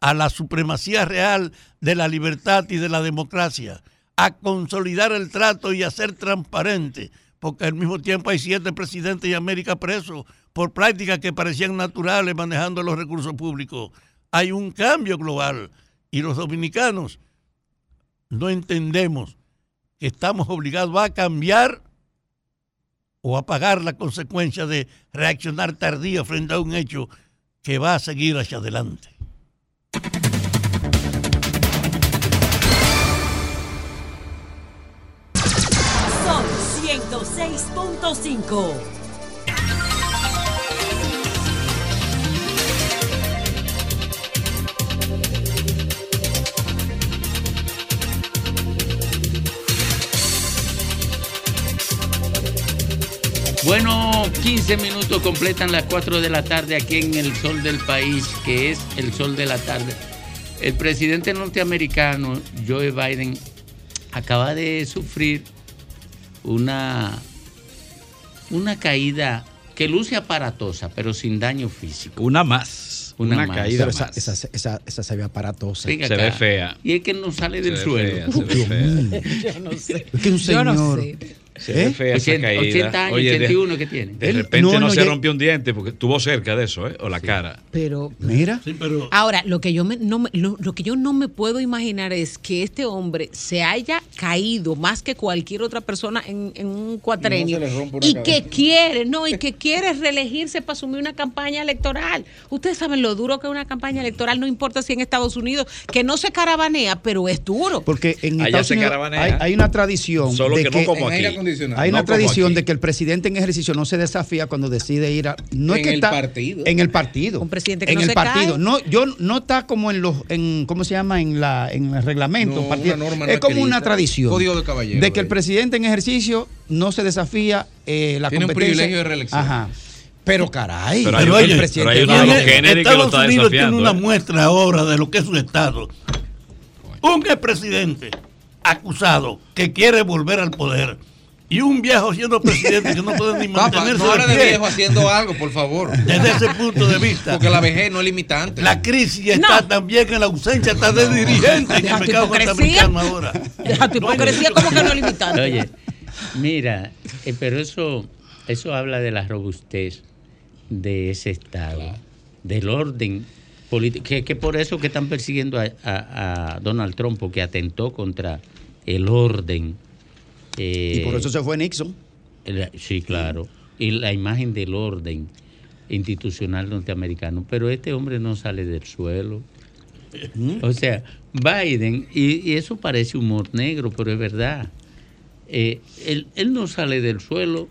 a la supremacía real de la libertad y de la democracia, a consolidar el trato y a ser transparente, porque al mismo tiempo hay siete presidentes de América presos por prácticas que parecían naturales manejando los recursos públicos. Hay un cambio global y los dominicanos no entendemos que estamos obligados a cambiar o a pagar la consecuencia de reaccionar tardío frente a un hecho que va a seguir hacia adelante. Son 106.5. Bueno, 15 minutos completan las 4 de la tarde aquí en el sol del país, que es el sol de la tarde. El presidente norteamericano Joe Biden acaba de sufrir una, una caída que luce aparatosa, pero sin daño físico. Una más. Una, Una más. caída Pero esa, más. esa, esa, esa se ve aparatosa. Venga Se acá. ve fea. Y es que no sale Se del ve suelo. fea, se ve fea. Yo no sé. Es que un Yo no señor. sé. Se ve ¿Eh? fea esa 80, caída. 80 años, Oye, de- 81 que tiene. De repente no, no, no, se rompió un diente porque estuvo cerca de eso, ¿eh? O la cara. Pero Mira. Sí, pero Ahora, lo que yo me- no me- lo, lo que yo no me puedo imaginar es que este hombre se haya caído más que cualquier otra persona en, en un cuatrenio Y que quiere, no, y que quiere reelegirse para asumir una campaña electoral. Ustedes saben lo duro que es una campaña electoral, no importa si en Estados Unidos, que no se carabanea, pero es duro. Porque en Allá Estados se Unidos caravanea. hay, hay una tradición Solo de que no como aquí. Hay una No tradición aquí. de que el presidente en ejercicio no se desafía cuando decide ir a no es En que el está partido. en el partido Un presidente que en no el se partido cae. no yo no está como en los en cómo se llama en la en el reglamento No, partido. una norma no es como una tradición Código de caballero, de que el de- presidente en ejercicio no se desafía eh, la Tiene un privilegio de reelección. ajá pero caray Pero hay el uno- pero presidente hay uno no- de los Kennedy que lo Estados está Unidos tiene una ¿eh? muestra ahora de lo que es su Estado. Un expresidente acusado que quiere volver al poder y un viejo siendo presidente que no puede ni mantenerse no hable de pie. viejo haciendo algo, por favor. Desde ese punto de vista, Porque la vejez no es limitante. la crisis está también en la ausencia está de dirigentes en el mercado norteamericano ahora. Deja tu hipocresía como que no es limitante. Oye, mira, eh, pero eso, eso habla de la robustez de ese Estado, del orden político, que, que por eso que están persiguiendo a, a- a Donald Trump, porque atentó contra el orden. Eh, y por eso se fue Nixon el- sí, claro. Y la imagen del orden institucional norteamericano. Pero este hombre no sale del suelo. O sea, Biden, y, y eso parece humor negro, pero es verdad. Eh, él, él no sale del suelo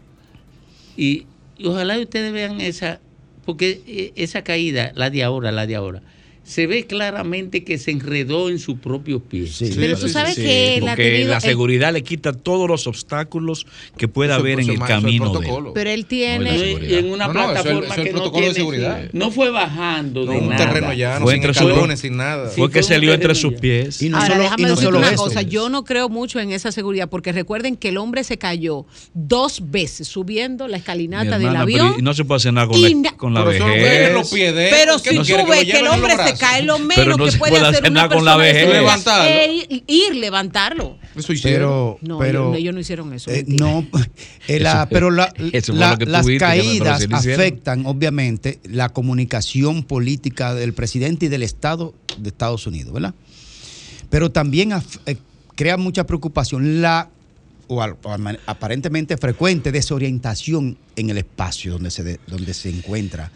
y, y ojalá ustedes vean esa, porque eh, esa caída, la de ahora, la de ahora, se ve claramente que se enredó en sus propios pies. Pero tú sabes que él ha tenido la el- seguridad le quita todos los obstáculos que pueda haber en el camino de él. protocolo. Pero él No, tiene. y en una No, no, eso plataforma eso que no de tiene, seguridad. sí, no fue bajando No, de un nada. terreno llano, Fue sin entre sus- escalones, sin nada. Fue que fue se un lió entre sus pies. y no Ahora, solo déjame y no solo una eso cosa, yo no creo mucho en esa seguridad porque recuerden que el hombre se cayó dos veces subiendo la escalinata del avión. y no se puede hacer nada con la, con la Pero eso no vejez. puede los pies de él. Pero ¿Qué si quieres, que ves lo que el hombre se? Cae, lo Pero menos no que se puede puede hacer hacer una nada con la vejez. Levantarlo. es ir, ir levantarlo. Eso hicieron. pero No, pero ellos, ellos no hicieron eso. Eh, no, eh, la- Eso- pero la- la- lo que tú las viste, caídas sí afectan obviamente la comunicación política del presidente y del Estado de Estados Unidos, ¿verdad? Pero también af- eh, crea mucha preocupación la o aparentemente frecuente desorientación en el espacio donde se de- donde se encuentra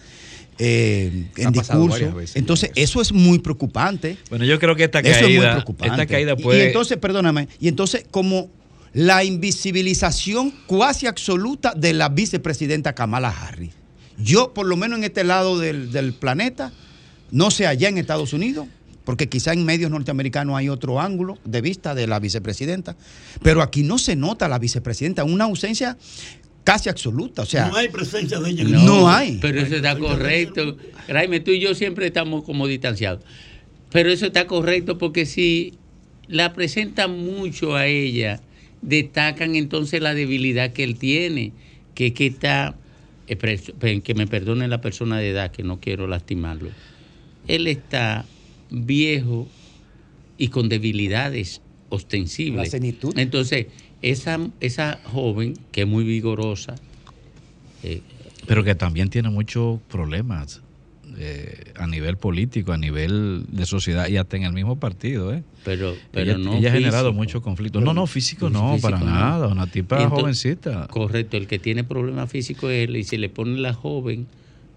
eh, en Ha discurso. veces Entonces eso es muy preocupante. Bueno, yo creo que esta Eso es muy caída, preocupante. esta caída Y- puede. Y, entonces, perdóname, y entonces como la invisibilización cuasi absoluta de la vicepresidenta Kamala Harris. Yo, por lo menos en este lado del, del planeta, no sé allá en Estados Unidos, porque quizá en medios norteamericanos hay otro ángulo de vista de la vicepresidenta, pero aquí no se nota la vicepresidenta, una ausencia casi absoluta. O sea, no hay presencia de ella. No hay. Pero eso está correcto. Raime, tú y yo siempre estamos como distanciados. Pero eso está correcto porque si la presentan mucho a ella, destacan entonces la debilidad que él tiene, que, que está, eh, que me perdone la persona de edad, que no quiero lastimarlo. Él está viejo y con debilidades ostensibles. La senitud. Entonces, esa, esa joven, que es muy vigorosa, eh, Pero que también tiene muchos problemas eh, a nivel político, a nivel de sociedad y hasta en el mismo partido. ¿eh? pero, pero ella, no ella ha generado físico. muchos conflictos. No, no, físico no, Físico para no. nada. Una tipa Entonces- jovencita. Correcto, el que tiene problemas físicos es él y se le pone la joven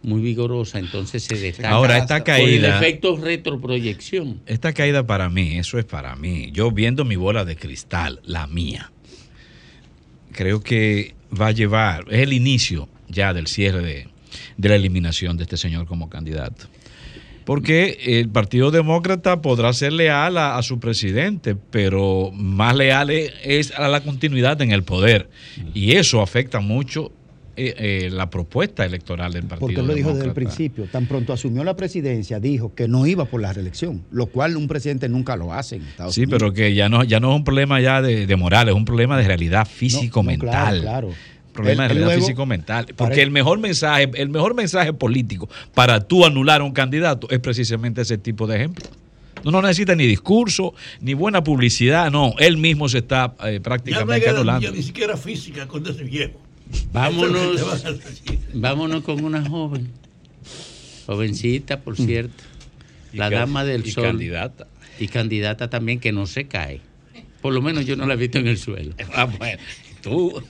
muy vigorosa, entonces se destaca. Ahora, esta Por el caída- efecto retroproyección. Esta caída para mí, eso es para mí. Yo viendo mi bola de cristal, la mía, creo que va a llevar, es el inicio ya del cierre de, de la eliminación de este señor como candidato. Porque el Partido Demócrata podrá ser leal a, a su presidente, pero más leal es, es a la continuidad en el poder. Y eso afecta mucho eh, eh, la propuesta electoral del Partido Porque él lo dijo desde el principio. Tan pronto asumió la presidencia, dijo que no iba por la reelección, lo cual un presidente nunca lo hace en Estados Sí, Unidos. pero que ya no, ya no es un problema ya de, de moral, es un problema de realidad No, no, físico-mental. claro, claro. Problemas Él- de realidad físico-mental. Porque el mejor mensaje, el mejor mensaje político para tú anular a un candidato es precisamente ese tipo de ejemplo. No, no necesita ni discurso, ni buena publicidad, no. Él mismo se está eh, Ya no hay prácticamente anulando. ni siquiera física con ese viejo. Vámonos, vámonos con una joven. Jovencita, por cierto. Y La dama del y sol. candidata. Y candidata también que no se cae. Por lo menos yo no la he visto en el suelo. Ah, bueno. Tú.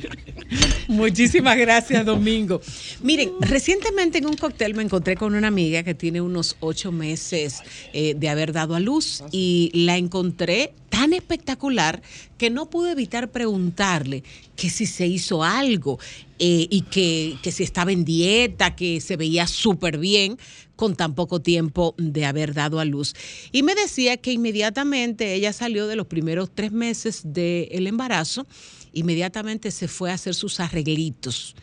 Muchísimas gracias, Domingo. Miren, recientemente en un cóctel me encontré con una amiga que tiene unos ocho meses eh, de haber dado a luz y la encontré tan espectacular que no pude evitar preguntarle que si se hizo algo eh, y que, que si estaba en dieta, que se veía súper bien con tan poco tiempo de haber dado a luz. Y me decía que inmediatamente ella salió de los primeros tres meses del embarazo, inmediatamente se fue a hacer sus arreglitos.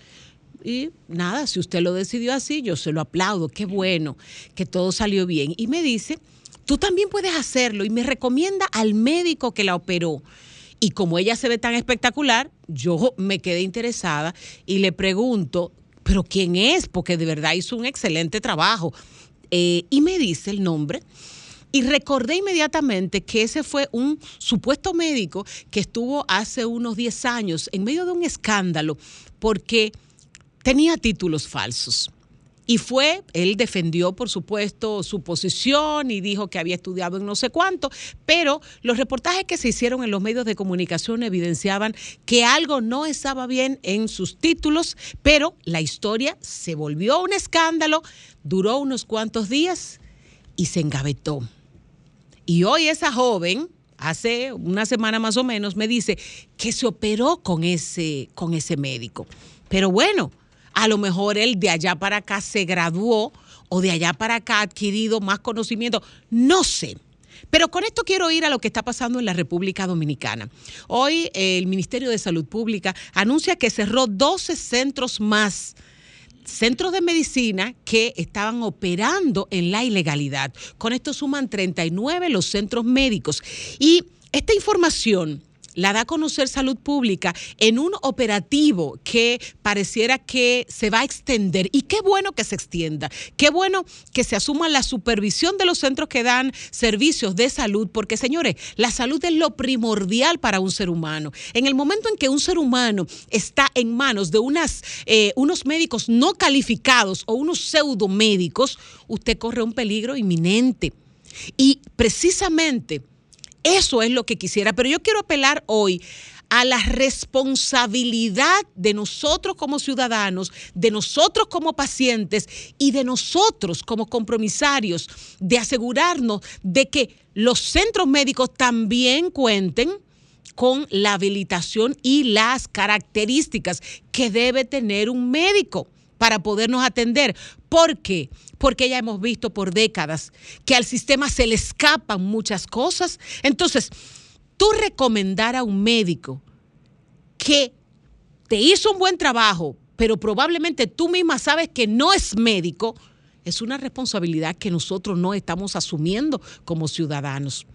Y nada, si usted lo decidió así, yo se lo aplaudo, qué bueno, que todo salió bien. Y me dice, tú también puedes hacerlo y me recomienda al médico que la operó. Y como ella se ve tan espectacular, yo me quedé interesada y le pregunto, pero ¿quién es? Porque de verdad hizo un excelente trabajo. Eh, y me dice el nombre. Y recordé inmediatamente que ese fue un supuesto médico que estuvo hace unos 10 años en medio de un escándalo porque tenía títulos falsos. Y fue, él defendió, por supuesto, su posición y dijo que había estudiado en no sé cuánto, pero los reportajes que se hicieron en los medios de comunicación evidenciaban que algo no estaba bien en sus títulos, pero la historia se volvió un escándalo, duró unos cuantos días y se engavetó. Y hoy esa joven, hace una semana más o menos, me dice que se operó con ese, con ese médico. Pero bueno, a lo mejor él de allá para acá se graduó o de allá para acá ha adquirido más conocimiento. No sé. Pero con esto quiero ir a lo que está pasando en la República Dominicana. Hoy eh, el Ministerio de Salud Pública anuncia que cerró 12 centros más centros de medicina que estaban operando en la ilegalidad. Con esto suman 39 los centros médicos. Y esta información la da a conocer Salud Pública en un operativo que pareciera que se va a extender. Y qué bueno que se extienda, qué bueno que se asuma la supervisión de los centros que dan servicios de salud, porque señores, la salud es lo primordial para un ser humano. En el momento en que un ser humano está en manos de unas, eh, unos médicos no calificados o unos pseudomédicos, usted corre un peligro inminente. Y precisamente eso es lo que quisiera, pero yo quiero apelar hoy a la responsabilidad de nosotros como ciudadanos, de nosotros como pacientes y de nosotros como compromisarios de asegurarnos de que los centros médicos también cuenten con la habilitación y las características que debe tener un médico para podernos atender. ¿Por qué? Porque ya hemos visto por décadas que al sistema se le escapan muchas cosas. Entonces, tú recomendar a un médico que te hizo un buen trabajo, pero probablemente tú misma sabes que no es médico, es una responsabilidad que nosotros no estamos asumiendo como ciudadanos.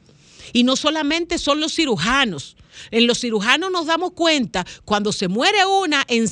Y no solamente son los cirujanos. En los cirujanos nos damos cuenta cuando se muere una en,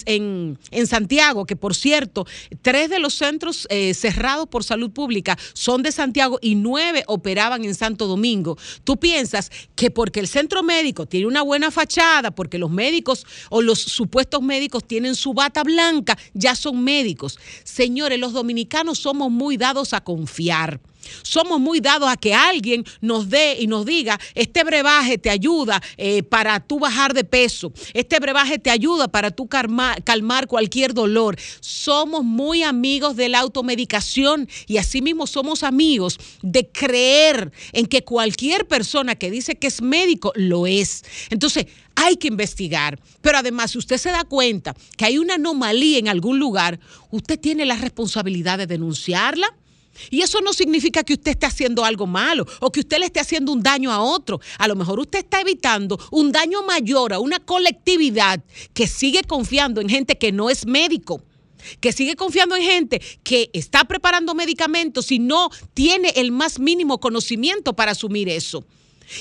en- Santiago, que por cierto, tres de los centros eh, cerrados por salud pública son de Santiago y nueve operaban en Santo Domingo. Tú piensas que porque el centro médico tiene una buena fachada, porque los médicos o los supuestos médicos tienen su bata blanca, ya son médicos. Señores, los dominicanos somos muy dados a confiar. Somos muy dados a que alguien nos dé y nos diga, este brebaje te ayuda eh, para tú bajar de peso, este brebaje te ayuda para tú calma- calmar cualquier dolor. Somos muy amigos de la automedicación y asimismo somos amigos de creer en que cualquier persona que dice que es médico lo es. Entonces, hay que investigar. Pero además, si usted se da cuenta que hay una anomalía en algún lugar, usted tiene la responsabilidad de denunciarla. Y eso no significa que usted esté haciendo algo malo o que usted le esté haciendo un daño a otro. A lo mejor usted está evitando un daño mayor a una colectividad que sigue confiando en gente que no es médico que sigue confiando en gente que está preparando medicamentos y no tiene el más mínimo conocimiento para asumir eso.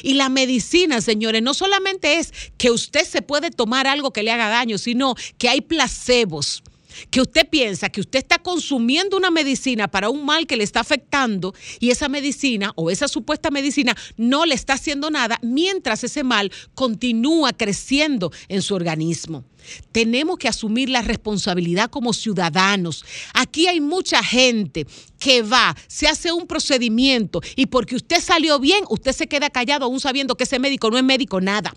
Y la medicina, señores, no solamente es que usted se puede tomar algo que le haga daño, sino que hay placebos que usted piensa que usted está consumiendo una medicina para un mal que le está afectando y esa medicina o esa supuesta medicina no le está haciendo nada mientras ese mal continúa creciendo en su organismo. Tenemos que asumir la responsabilidad como ciudadanos. Aquí hay mucha gente que va, se hace un procedimiento y porque usted salió bien, usted se queda callado aún sabiendo que ese médico no es médico nada.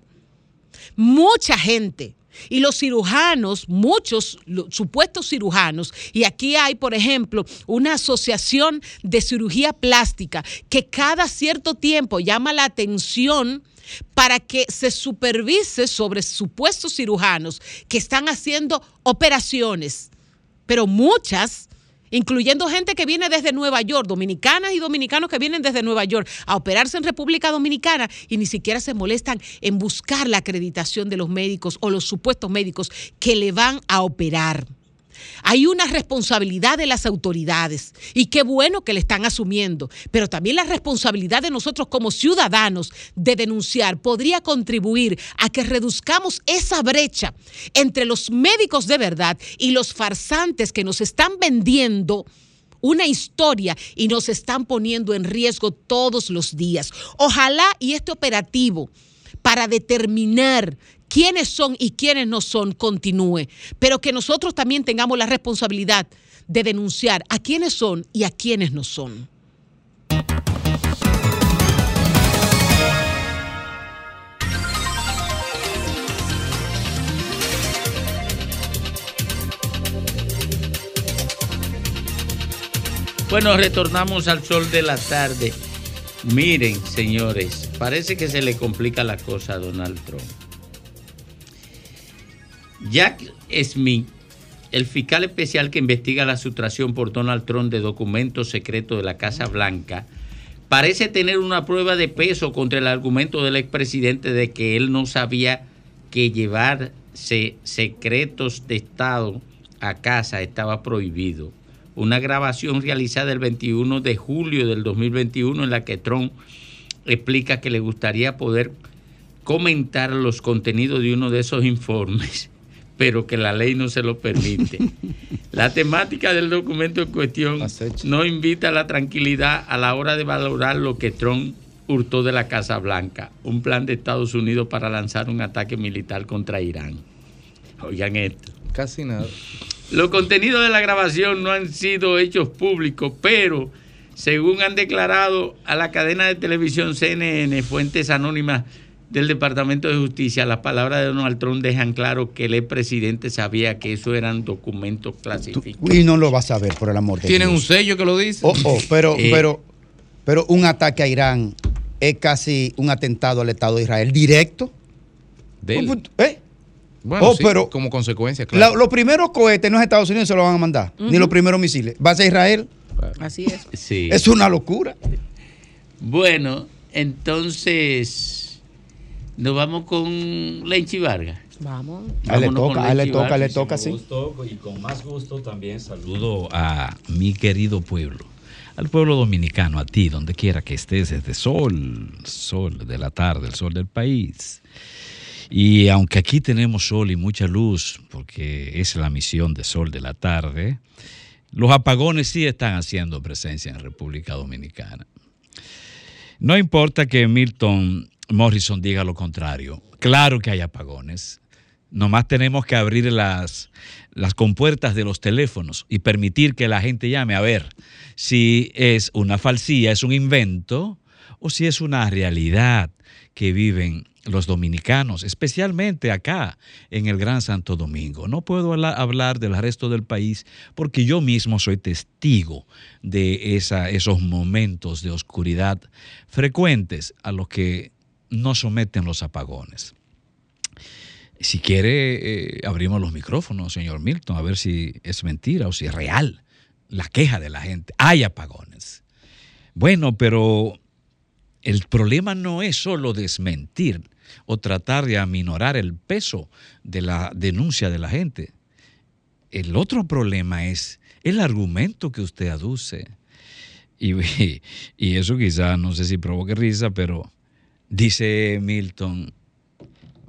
Mucha gente y los cirujanos, muchos supuestos cirujanos, y aquí hay, por ejemplo, una asociación de cirugía plástica que cada cierto tiempo llama la atención para que se supervise sobre supuestos cirujanos que están haciendo operaciones, pero muchas incluyendo gente que viene desde Nueva York, dominicanas y dominicanos que vienen desde Nueva York a operarse en República Dominicana y ni siquiera se molestan en buscar la acreditación de los médicos o los supuestos médicos que le van a operar. Hay una responsabilidad de las autoridades y qué bueno que le están asumiendo, pero también la responsabilidad de nosotros como ciudadanos de denunciar podría contribuir a que reduzcamos esa brecha entre los médicos de verdad y los farsantes que nos están vendiendo una historia y nos están poniendo en riesgo todos los días. Ojalá y este operativo para determinar quiénes son y quiénes no son continúe, pero que nosotros también tengamos la responsabilidad de denunciar a quiénes son y a quiénes no son. Bueno, retornamos al sol de la tarde. Miren, señores, parece que se le complica la cosa a Donald Trump. Jack Smith, el fiscal especial que investiga la sustracción por Donald Trump de documentos secretos de la Casa Blanca, parece tener una prueba de peso contra el argumento del expresidente de que él no sabía que llevarse secretos de Estado a casa estaba prohibido. Una grabación realizada el 21 de julio del 2021 en la que Trump explica que le gustaría poder comentar los contenidos de uno de esos informes, pero que la ley no se lo permite. La temática del documento en cuestión no invita a la tranquilidad a la hora de valorar lo que Trump hurtó de la Casa Blanca, un plan de Estados Unidos para lanzar un ataque militar contra Irán. Oigan esto. Casi nada. Los contenidos de la grabación no han sido hechos públicos, pero según han declarado a la cadena de televisión CNN, fuentes anónimas del Departamento de Justicia, las palabras de Donald Trump dejan claro que el expresidente sabía que eso eran documentos clasificados. Y no lo vas a ver, por el amor de Tienen Dios. un sello que lo dice. Oh, oh, pero, Eh. pero, pero un ataque a Irán es casi un atentado al Estado de Israel directo. De él. ¿Eh? Bueno, Oh, sí, pero- como consecuencia, La- claro. los primeros cohetes no es Estados Unidos se lo van a mandar, ni los primeros misiles. Va a ser Israel. Así es. Sí. Es una locura. Bueno, entonces nos vamos con Lenchi Vargas. Vamos. A él le toca, a él le toca, le toca, sí. gusto y con más gusto también saludo a mi querido pueblo, al pueblo dominicano, a ti, donde quiera que estés, desde sol, sol de la tarde, el sol del país. Y aunque aquí tenemos sol y mucha luz, porque es la misión de sol de la tarde, los apagones sí están haciendo presencia en República Dominicana. No importa que Milton Morrison diga lo contrario, claro que hay apagones. Nomás tenemos que abrir las, las compuertas de los teléfonos y permitir que la gente llame a ver si es una falsía, es un invento o si es una realidad que viven los dominicanos, especialmente acá en el Gran Santo Domingo. No puedo habla- hablar del resto del país porque yo mismo soy testigo de esa- esos momentos de oscuridad frecuentes a los que nos someten los apagones. Si quiere, eh, abrimos los micrófonos, señor Milton, a ver si es mentira o si es real la queja de la gente. Hay apagones. Bueno, pero el problema no es solo desmentir o tratar de aminorar el peso de la denuncia de la gente. El otro problema es el argumento que usted aduce. Y, y eso quizá, no sé si provoque risa, pero dice Milton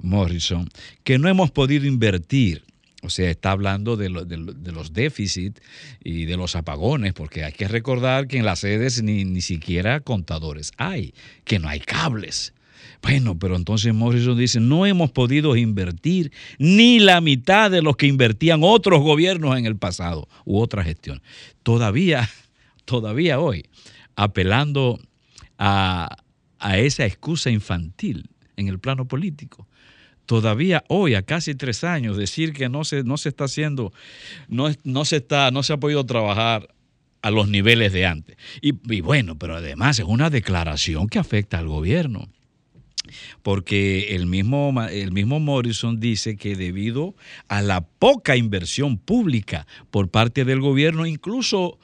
Morrison, que no hemos podido invertir. O sea, está hablando de, lo- de lo- de los déficits y de los apagones, porque hay que recordar que en las sedes ni, ni siquiera contadores hay, que no hay cables. Bueno, pero entonces Morrison dice, no hemos podido invertir ni la mitad de lo que invertían otros gobiernos en el pasado u otra gestión. Todavía, todavía hoy, apelando a, a esa excusa infantil en el plano político. Todavía hoy, a casi tres años, decir que no se, no se está haciendo, no, no, se está, no se ha podido trabajar a los niveles de antes. Y, y bueno, pero además es una declaración que afecta al gobierno porque el mismo, el mismo Morrison dice que debido a la poca inversión pública por parte del gobierno, incluso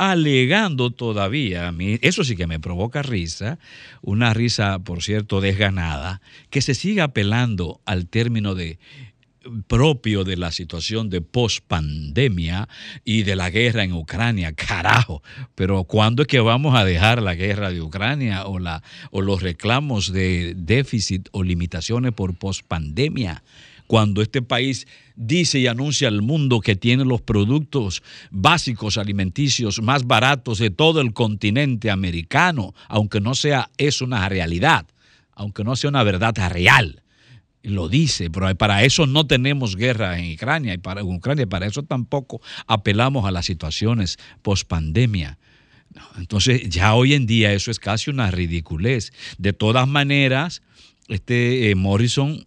alegando todavía, a mí, eso sí que me provoca risa, una risa, por cierto, desganada, que se siga apelando al término de propio de la situación de pospandemia y de la guerra en Ucrania, carajo. Pero ¿cuándo es que vamos a dejar la guerra de Ucrania o, la, o los reclamos de déficit o limitaciones por pospandemia? Cuando este país dice y anuncia al mundo que tiene los productos básicos alimenticios más baratos de todo el continente americano, aunque no sea es una realidad, aunque no sea una verdad real lo dice, pero para eso no tenemos guerra en Ucrania y para en Ucrania, para eso tampoco apelamos a las situaciones post pandemia. Entonces, ya hoy en día eso es casi una ridiculez. De todas maneras, este eh, Morrison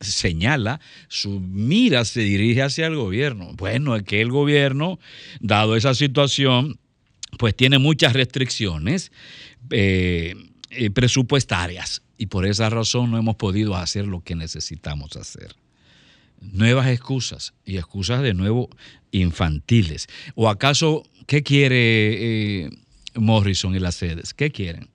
señala, su mira se dirige hacia el gobierno. Bueno, es que el gobierno, dado esa situación, pues tiene muchas restricciones eh, eh, presupuestarias y por esa razón no hemos podido hacer lo que necesitamos hacer. Nuevas excusas y excusas de nuevo infantiles. ¿O acaso qué quiere eh, Morrison y las sedes? ¿Qué quieren?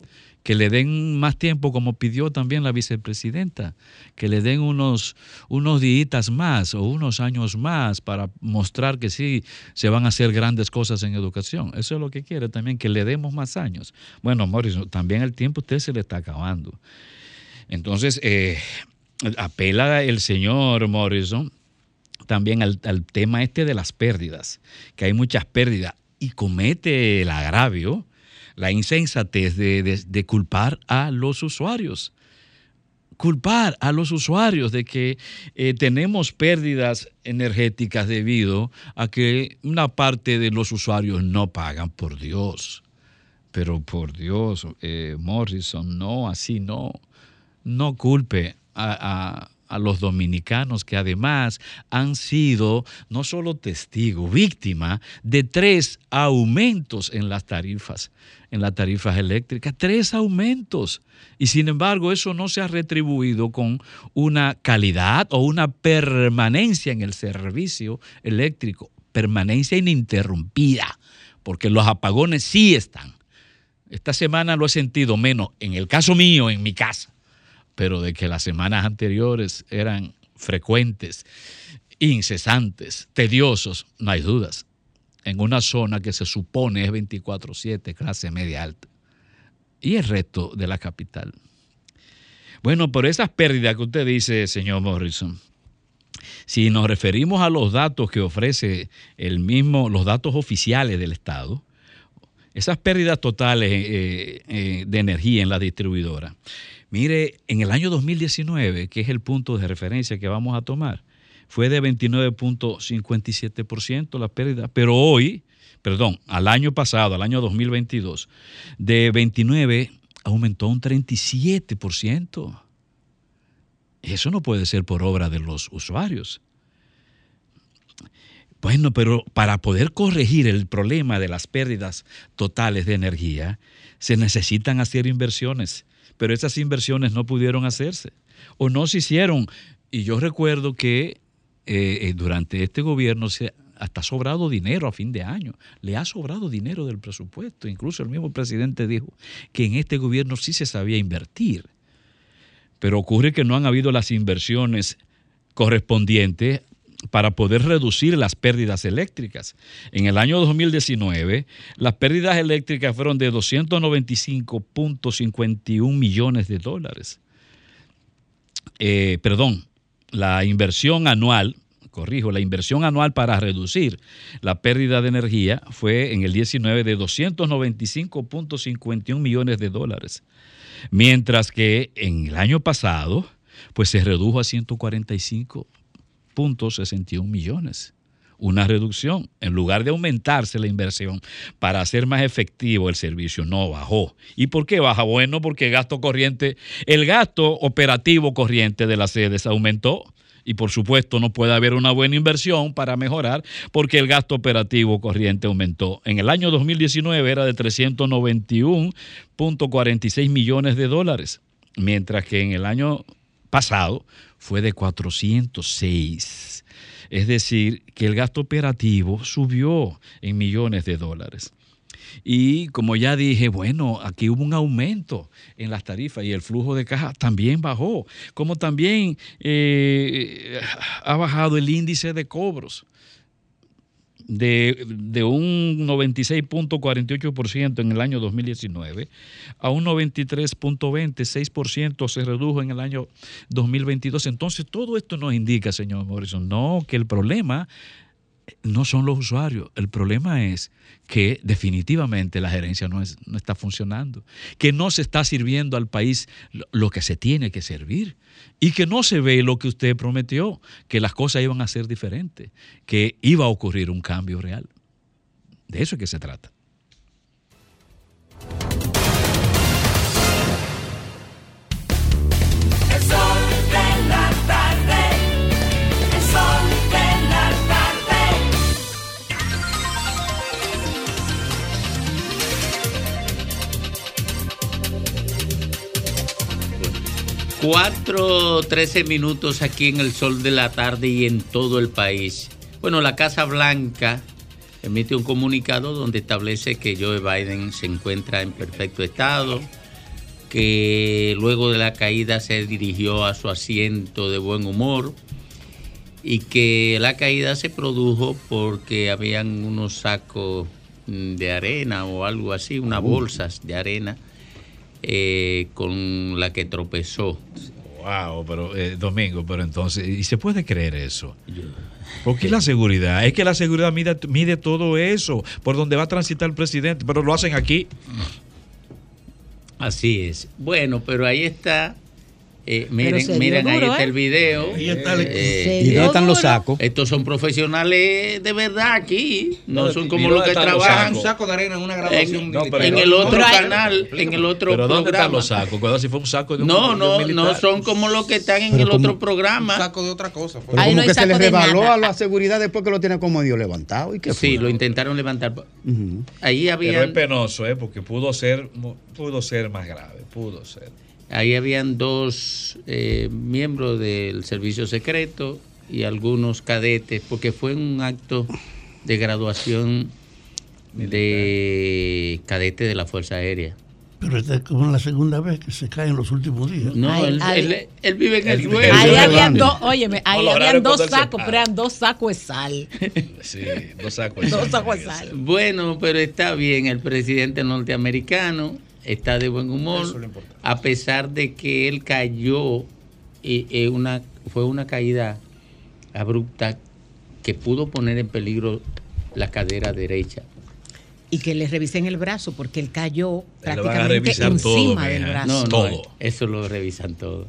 Que le den más tiempo como pidió también la vicepresidenta, que le den unos, unos días más o unos años más para mostrar que sí se van a hacer grandes cosas en educación. Eso es lo que quiere también, que le demos más años. Bueno, Morrison, también el tiempo a usted se le está acabando. Entonces, eh, apela el señor Morrison también al, al tema este de las pérdidas, que hay muchas pérdidas y comete el agravio, la insensatez de, de- culpar a los usuarios. Culpar a los usuarios de que eh, tenemos pérdidas energéticas debido a que una parte de los usuarios no pagan, por Dios. Pero por Dios, eh, Morrison, no, así no no culpe a, a- los dominicanos que además han sido no solo testigos, víctima de tres aumentos en las tarifas, en las tarifas eléctricas, tres aumentos. Y sin embargo eso no se ha retribuido con una calidad o una permanencia en el servicio eléctrico, permanencia ininterrumpida, porque los apagones sí están. Esta semana lo he sentido menos, en el caso mío, en mi casa pero de que las semanas anteriores eran frecuentes, incesantes, tediosos, no hay dudas. En una zona que se supone es 24/7, clase media alta. Y el resto de la capital. Bueno, por esas pérdidas que usted dice, señor Morrison, si nos referimos a los datos que ofrece el mismo, los datos oficiales del Estado, esas pérdidas totales eh, eh, de energía en la distribuidora. Mire, en el año 2019, que es el punto de referencia que vamos a tomar, fue de 29.57% la pérdida, pero hoy, perdón, al año pasado, al año 2022, de 29 aumentó un 37%. Eso no puede ser por obra de los usuarios. Bueno, pero para poder corregir el problema de las pérdidas totales de energía, se necesitan hacer inversiones, pero esas inversiones no pudieron hacerse o no se hicieron. Y yo recuerdo que eh, eh, durante este gobierno se hasta ha sobrado dinero a fin de año, le ha sobrado dinero del presupuesto. Incluso el mismo presidente dijo que en este gobierno sí se sabía invertir, pero ocurre que no han habido las inversiones correspondientes para poder reducir las pérdidas eléctricas. En el año 2019, las pérdidas eléctricas fueron de 295.51 millones de dólares. Eh, perdón, la inversión anual, corrijo, la inversión anual para reducir la pérdida de energía fue en el 19 de 295.51 millones de dólares. Mientras que en el año pasado, pues se redujo a 145.61 millones. Una reducción. En lugar de aumentarse la inversión para hacer más efectivo el servicio, no bajó. ¿Y por qué baja? Bueno, porque gasto corriente, el gasto operativo corriente de las sedes aumentó. Y por supuesto no puede haber una buena inversión para mejorar porque el gasto operativo corriente aumentó. En el año 2019 era de 391.46 millones de dólares, mientras que en el año pasado fue de 406. Es decir, que el gasto operativo subió en millones de dólares. Y como ya dije, bueno, aquí hubo un aumento en las tarifas y el flujo de caja también bajó, como también eh, ha bajado el índice de cobros de, de un 96.48% en el año 2019 a un 93.26% se redujo en el año 2022. Entonces, todo esto nos indica, señor Morrison, no, que el problema no son los usuarios. El problema es que definitivamente la gerencia no, es- no está funcionando, que no se está sirviendo al país lo, que se tiene que servir y que no se ve lo que usted prometió, que las cosas iban a ser diferentes, que iba a ocurrir un cambio real. De eso es que se trata. 4.13 minutos aquí en el sol de la tarde y en todo el país. Bueno, la Casa Blanca emite un comunicado donde establece que Joe Biden se encuentra en perfecto estado, que luego de la caída se dirigió a su asiento de buen humor y que la caída se produjo porque habían unos sacos mm, de arena o algo así, unas bolsas de arena eh, con la que tropezó. Wow, pero eh, Domingo, pero entonces, ¿y se puede creer eso? Porque la seguridad, es que la seguridad mide, mide todo eso, por donde va a transitar el presidente, pero lo hacen aquí. Así es. Bueno, pero ahí está. Eh, miren, miren, ahí está ¿eh? el video. Ahí está el- Eh, ¿Y dónde están los sacos? Estos son profesionales de verdad aquí. No No, son ¿y como los que los trabajan. Un saco de arena en una graduación En, el otro no, canal, en el otro Pero ¿dónde programa. están los sacos? Cuidado si fue un saco de un No, no, militar. no son como los que están en Pero el como- otro programa. Un saco de otra cosa. Pero como que se le rebaló a la seguridad después que lo tiene como medio levantado. ¿Y qué Sí, fue? lo intentaron levantar. Ahí Pero es penoso, ¿eh? porque pudo ser, pudo ser más grave, pudo ser. Ahí habían dos eh, miembros del servicio secreto y algunos cadetes, porque fue un acto de graduación de cadete de la Fuerza Aérea. Pero esta es como la segunda vez que se cae en los últimos días. No, Ay, él, ay. él- él vive en el suelo. Ahí habían dos, óyeme, ahí habían dos sacos, pero eran dos sacos de sal. Sí, dos sacos. Dos sacos de sal. Bueno, pero está bien, el presidente norteamericano está de buen humor, a pesar de que él cayó, y, eh, una, fue una caída abrupta que pudo poner en peligro la cadera derecha. Y que le revisen el brazo porque él cayó prácticamente todo, encima del brazo. No, no, eso lo revisan todo.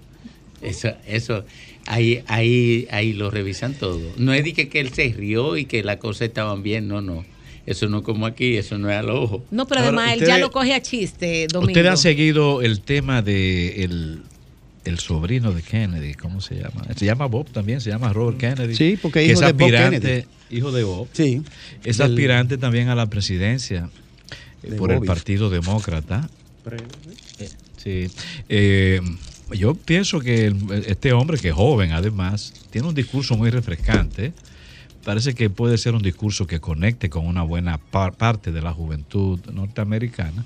Eso, eso, ahí, ahí, ahí lo revisan todo. No es de que, que él se rió y que las cosas estaban bien, no, no. Eso no como aquí, eso no es al ojo. No, pero Ahora, además él ya lo coge a chiste, Domingo. Ustedes han seguido el tema de el, el sobrino de Kennedy, ¿cómo se llama? Se llama Bob también, se llama Robert Kennedy. Sí, porque que hijo es de Bob aspirante, Kennedy. hijo de Bob. Sí. Es Del- aspirante también a la presidencia eh, por el. Partido Demócrata. Sí. Eh, yo pienso que el- este hombre, que es joven además, tiene un discurso muy refrescante. Parece que puede ser un discurso que conecte con una buena par- parte de la juventud norteamericana.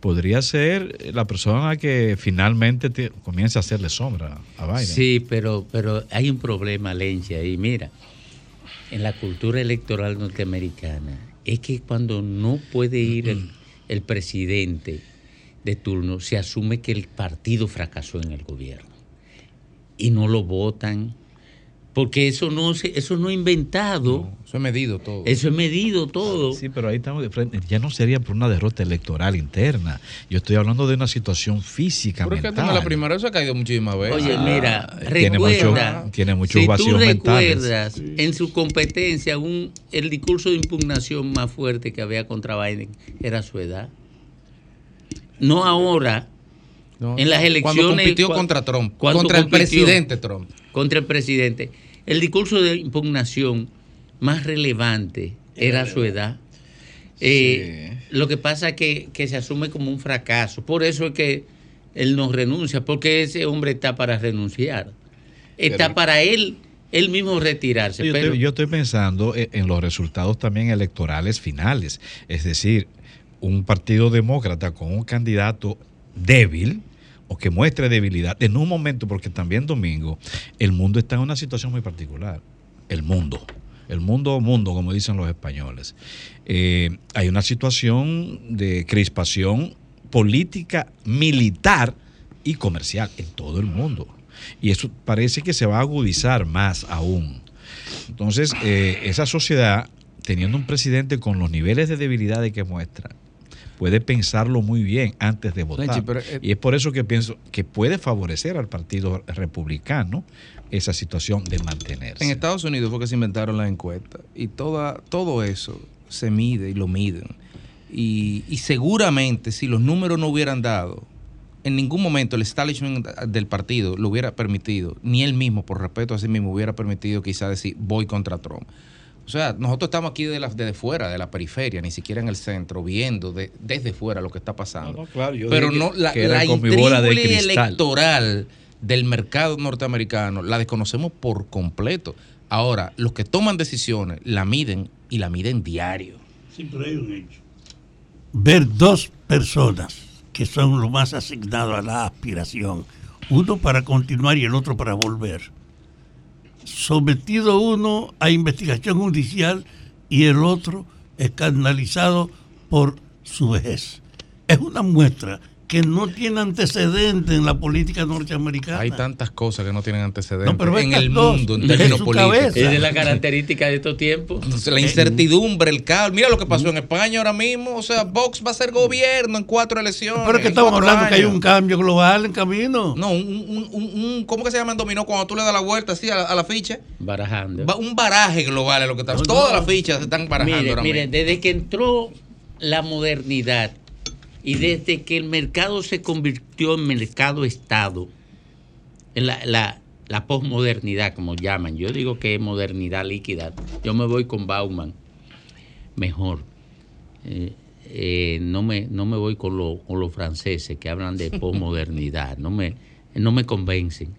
Podría ser la persona que finalmente te- comience a hacerle sombra a Biden. Sí, pero, pero hay un problema, Lencia, y mira, en la cultura electoral norteamericana es que cuando no puede ir el presidente de turno, se asume que el partido fracasó en el gobierno y no lo votan. Porque eso no se, eso no es inventado. eso es medido todo. Eso es medido todo. Sí, pero ahí estamos de frente. Ya no sería por una derrota electoral interna. Yo estoy hablando de una situación física, Pero es que mental. hasta en la primera se ha caído muchísimas veces. Oye, mira, tiene recuerda, mucho- tiene muchos si vacíos tú mentales. recuerdas en su competencia un, el discurso de impugnación más fuerte que había contra Biden era su edad. No ahora, No, en las cuando elecciones. compitió cua- contra Trump, cuando contra el compitió presidente Trump. Contra el presidente. El discurso de impugnación más relevante era su edad. Eh, Lo que pasa es que, que se asume como un fracaso. Por eso es que él no renuncia, porque ese hombre está para renunciar. Está Pero- para él, él mismo retirarse. Yo pero estoy, yo estoy pensando e- en los resultados también electorales finales. Es decir, un partido demócrata con un candidato débil o que muestre debilidad en un momento, porque también domingo, el mundo está en una situación muy particular. El mundo. El mundo, mundo, como dicen los españoles. Eh, hay una situación de crispación política, militar y comercial en todo el mundo. Y eso parece que se va a agudizar más aún. Entonces, eh, esa sociedad, teniendo un presidente con los niveles de debilidad que muestra, puede pensarlo muy bien antes de votar. Pero, eh, y es por eso que pienso que puede favorecer al Partido Republicano esa situación de mantenerse. En Estados Unidos fue que se inventaron las encuestas y toda, todo eso se mide y lo miden. Y, y seguramente si los números no hubieran dado, en ningún momento el establishment del partido lo hubiera permitido, ni él mismo, por respeto a sí mismo, hubiera permitido quizá decir voy contra Trump. O sea, nosotros estamos aquí de la- desde fuera, de la periferia, ni siquiera en el centro, viendo de- desde fuera lo que está pasando. No, no, claro, yo Pero no, la, la de electoral del mercado norteamericano la desconocemos por completo. Ahora, los que toman decisiones la miden y la miden diario. Sí, pero hay un hecho. Ver dos personas que son lo más asignados a la aspiración, uno para continuar y el otro para volver. Sometido uno a investigación judicial y el otro escandalizado por su vejez. Es una muestra que no tiene antecedente en la política norteamericana. Hay tantas cosas que no tienen antecedentes No, pero en el dos, mundo, en términos políticos. es la característica de estos tiempos. Entonces, la incertidumbre, el caos. Mira lo que pasó en España ahora mismo. O sea, Vox va a ser gobierno en cuatro elecciones. Pero es que estamos hablando que hay años. un cambio global en camino. No, un, un- un- un- ¿cómo que se llama en dominó cuando tú le das la vuelta así a la, a la ficha? Barajando. Va- un baraje global es lo que está. No, Todas no. las fichas se están barajando Mire, ahora mire, mismo. desde que entró la modernidad y desde que el mercado se convirtió en mercado Estado, en la, la, posmodernidad, como llaman, yo digo que es modernidad líquida. Yo me voy con Bauman, mejor. Eh, eh, no, me, no me voy con, con los franceses que hablan de posmodernidad, no me, no me convencen.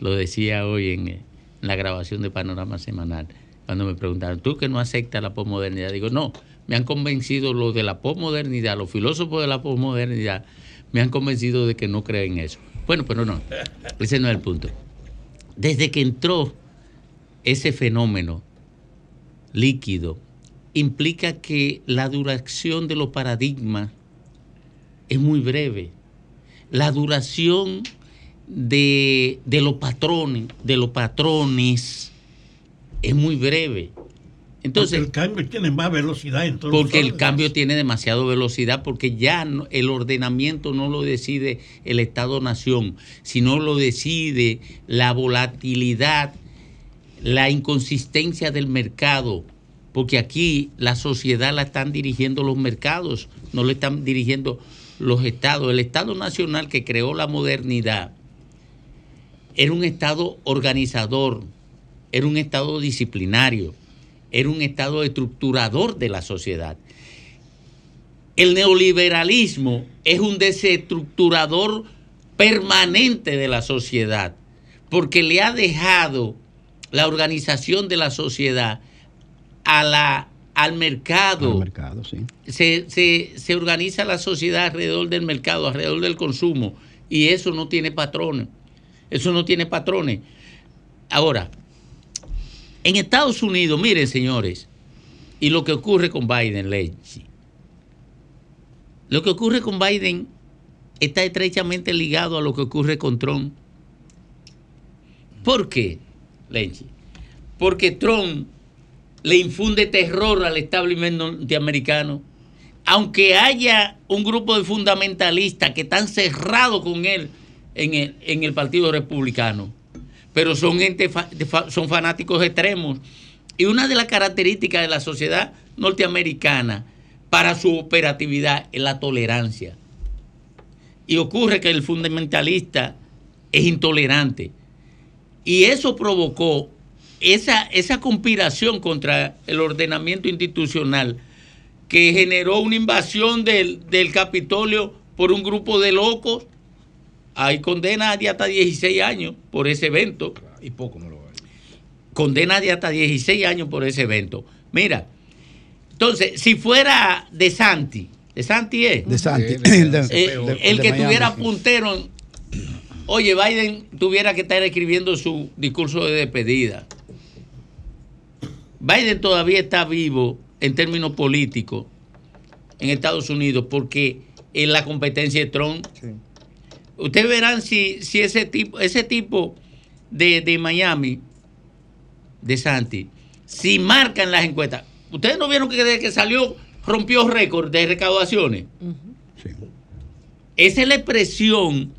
Lo decía hoy en, eh, en la grabación de Panorama Semanal, cuando me preguntaron, ¿tú que no aceptas la posmodernidad? Digo, no, me han convencido los de la posmodernidad, los filósofos de la posmodernidad, me han convencido de que no creen en eso. Bueno, pero no, ese no es el punto. Desde que entró ese fenómeno líquido, implica que la duración de los paradigmas es muy breve. La duración de, de los patrones, de los patrones, es muy breve. Entonces, Porque el cambio tiene más velocidad en todos porque el cambio tiene demasiada velocidad, porque ya no- el ordenamiento no lo decide el Estado-Nación, sino lo decide la volatilidad, la inconsistencia del mercado, porque aquí la sociedad la están dirigiendo los mercados, no le están dirigiendo los estados. El Estado Nacional que creó la modernidad era un Estado organizador, era un Estado disciplinario, era un Estado estructurador de la sociedad. El neoliberalismo es un desestructurador permanente de la sociedad, porque le ha dejado la organización de la sociedad a la, al mercado. Al mercado, sí. Se, se- se organiza la sociedad alrededor del mercado, alrededor del consumo, y eso no tiene patrones. Eso no tiene patrones. Ahora, En Estados Unidos, miren señores, y lo que ocurre con Biden, Lenchi. Lo que ocurre con Biden está estrechamente ligado a lo que ocurre con Trump. ¿Por qué, Lenchi? Porque Trump le infunde terror al establishment norteamericano. Aunque haya un grupo de fundamentalistas que están cerrados con él en el, en el Partido Republicano, pero son, gente son fanáticos extremos. Y una de las características de la sociedad norteamericana para su operatividad es la tolerancia. Y ocurre que el fundamentalista es intolerante. Y eso provocó esa, esa conspiración contra el ordenamiento institucional que generó una invasión del, del Capitolio por un grupo de locos. Hay condena de hasta 16 años por ese evento. Y poco me lo Condena de hasta 16 años por ese evento. Mira, entonces, si fuera de Santi, de Santi es. De Santi. Eh, El de- el de- el de que tuviera sí. puntero. en- Oye, Biden tuviera que estar escribiendo su discurso de despedida. Biden todavía está vivo en términos políticos en Estados Unidos porque es la competencia de Trump. Ustedes verán si, si ese tipo, ese tipo de, de Miami, de Santi, si marcan las encuestas. Ustedes no vieron que desde que salió rompió récord de recaudaciones. Esa es la expresión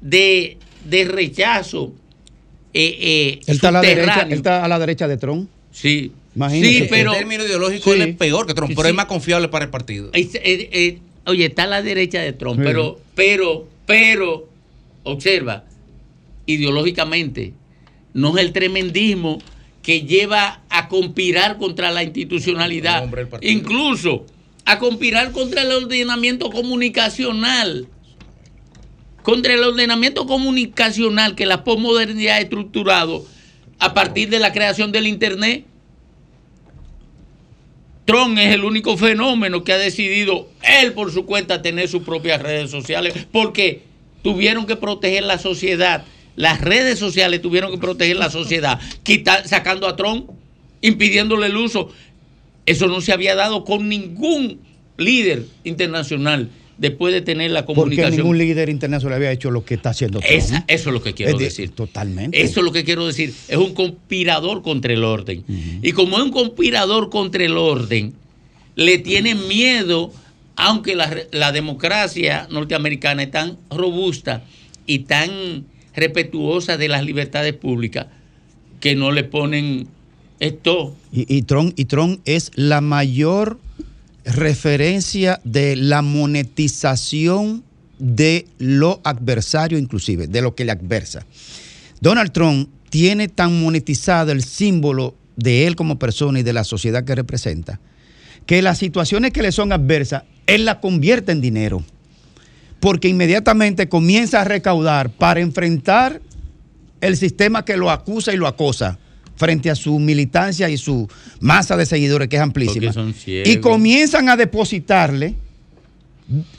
de, de rechazo. eh, eh, Él está, a la derecha, él está a la derecha de Trump. Sí. Imagínese. Sí, pero- En términos ideológicos, Sí. él es peor que Trump, Sí, pero sí. es más confiable para el partido. Es- eh, oye, está a la derecha de Trump, Sí. pero, pero, pero, observa, ideológicamente, no es el tremendismo que lleva a conspirar contra la institucionalidad, incluso a conspirar contra el ordenamiento comunicacional, contra el ordenamiento comunicacional que la posmodernidad ha estructurado a partir de la creación del Internet. Trump es el único fenómeno que ha decidido él por su cuenta tener sus propias redes sociales porque tuvieron que proteger la sociedad. Las redes sociales tuvieron que proteger la sociedad, quita- sacando a Trump, impidiéndole el uso. Eso no se había dado con ningún líder internacional después de tener la Porque comunicación. ningún líder internacional había hecho lo que está haciendo Trump. Esa- eso es lo que quiero de- decir. Totalmente. Eso es lo que quiero decir. Es un conspirador contra el orden. Y como es un conspirador contra el orden, le tienen miedo, aunque la, la democracia norteamericana es tan robusta y tan respetuosa de las libertades públicas, que no le ponen esto. Y, y Trump, y Trump es la mayor referencia de la monetización de lo adversario, inclusive, de lo que le adversa. Donald Trump tiene tan monetizado el símbolo de él como persona y de la sociedad que representa, que las situaciones que le son adversas, él las convierte en dinero. Porque inmediatamente comienza a recaudar para enfrentar el sistema que lo acusa y lo acosa frente a su militancia y su masa de seguidores que es amplísima. Y comienzan a depositarle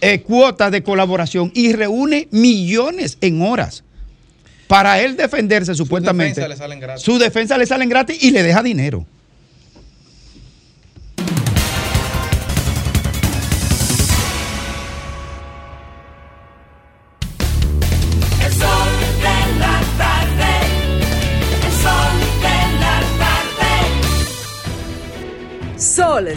eh, cuotas de colaboración y reúne millones en horas para él defenderse supuestamente. defensa le salen gratis. Su defensa le salen gratis y le deja dinero.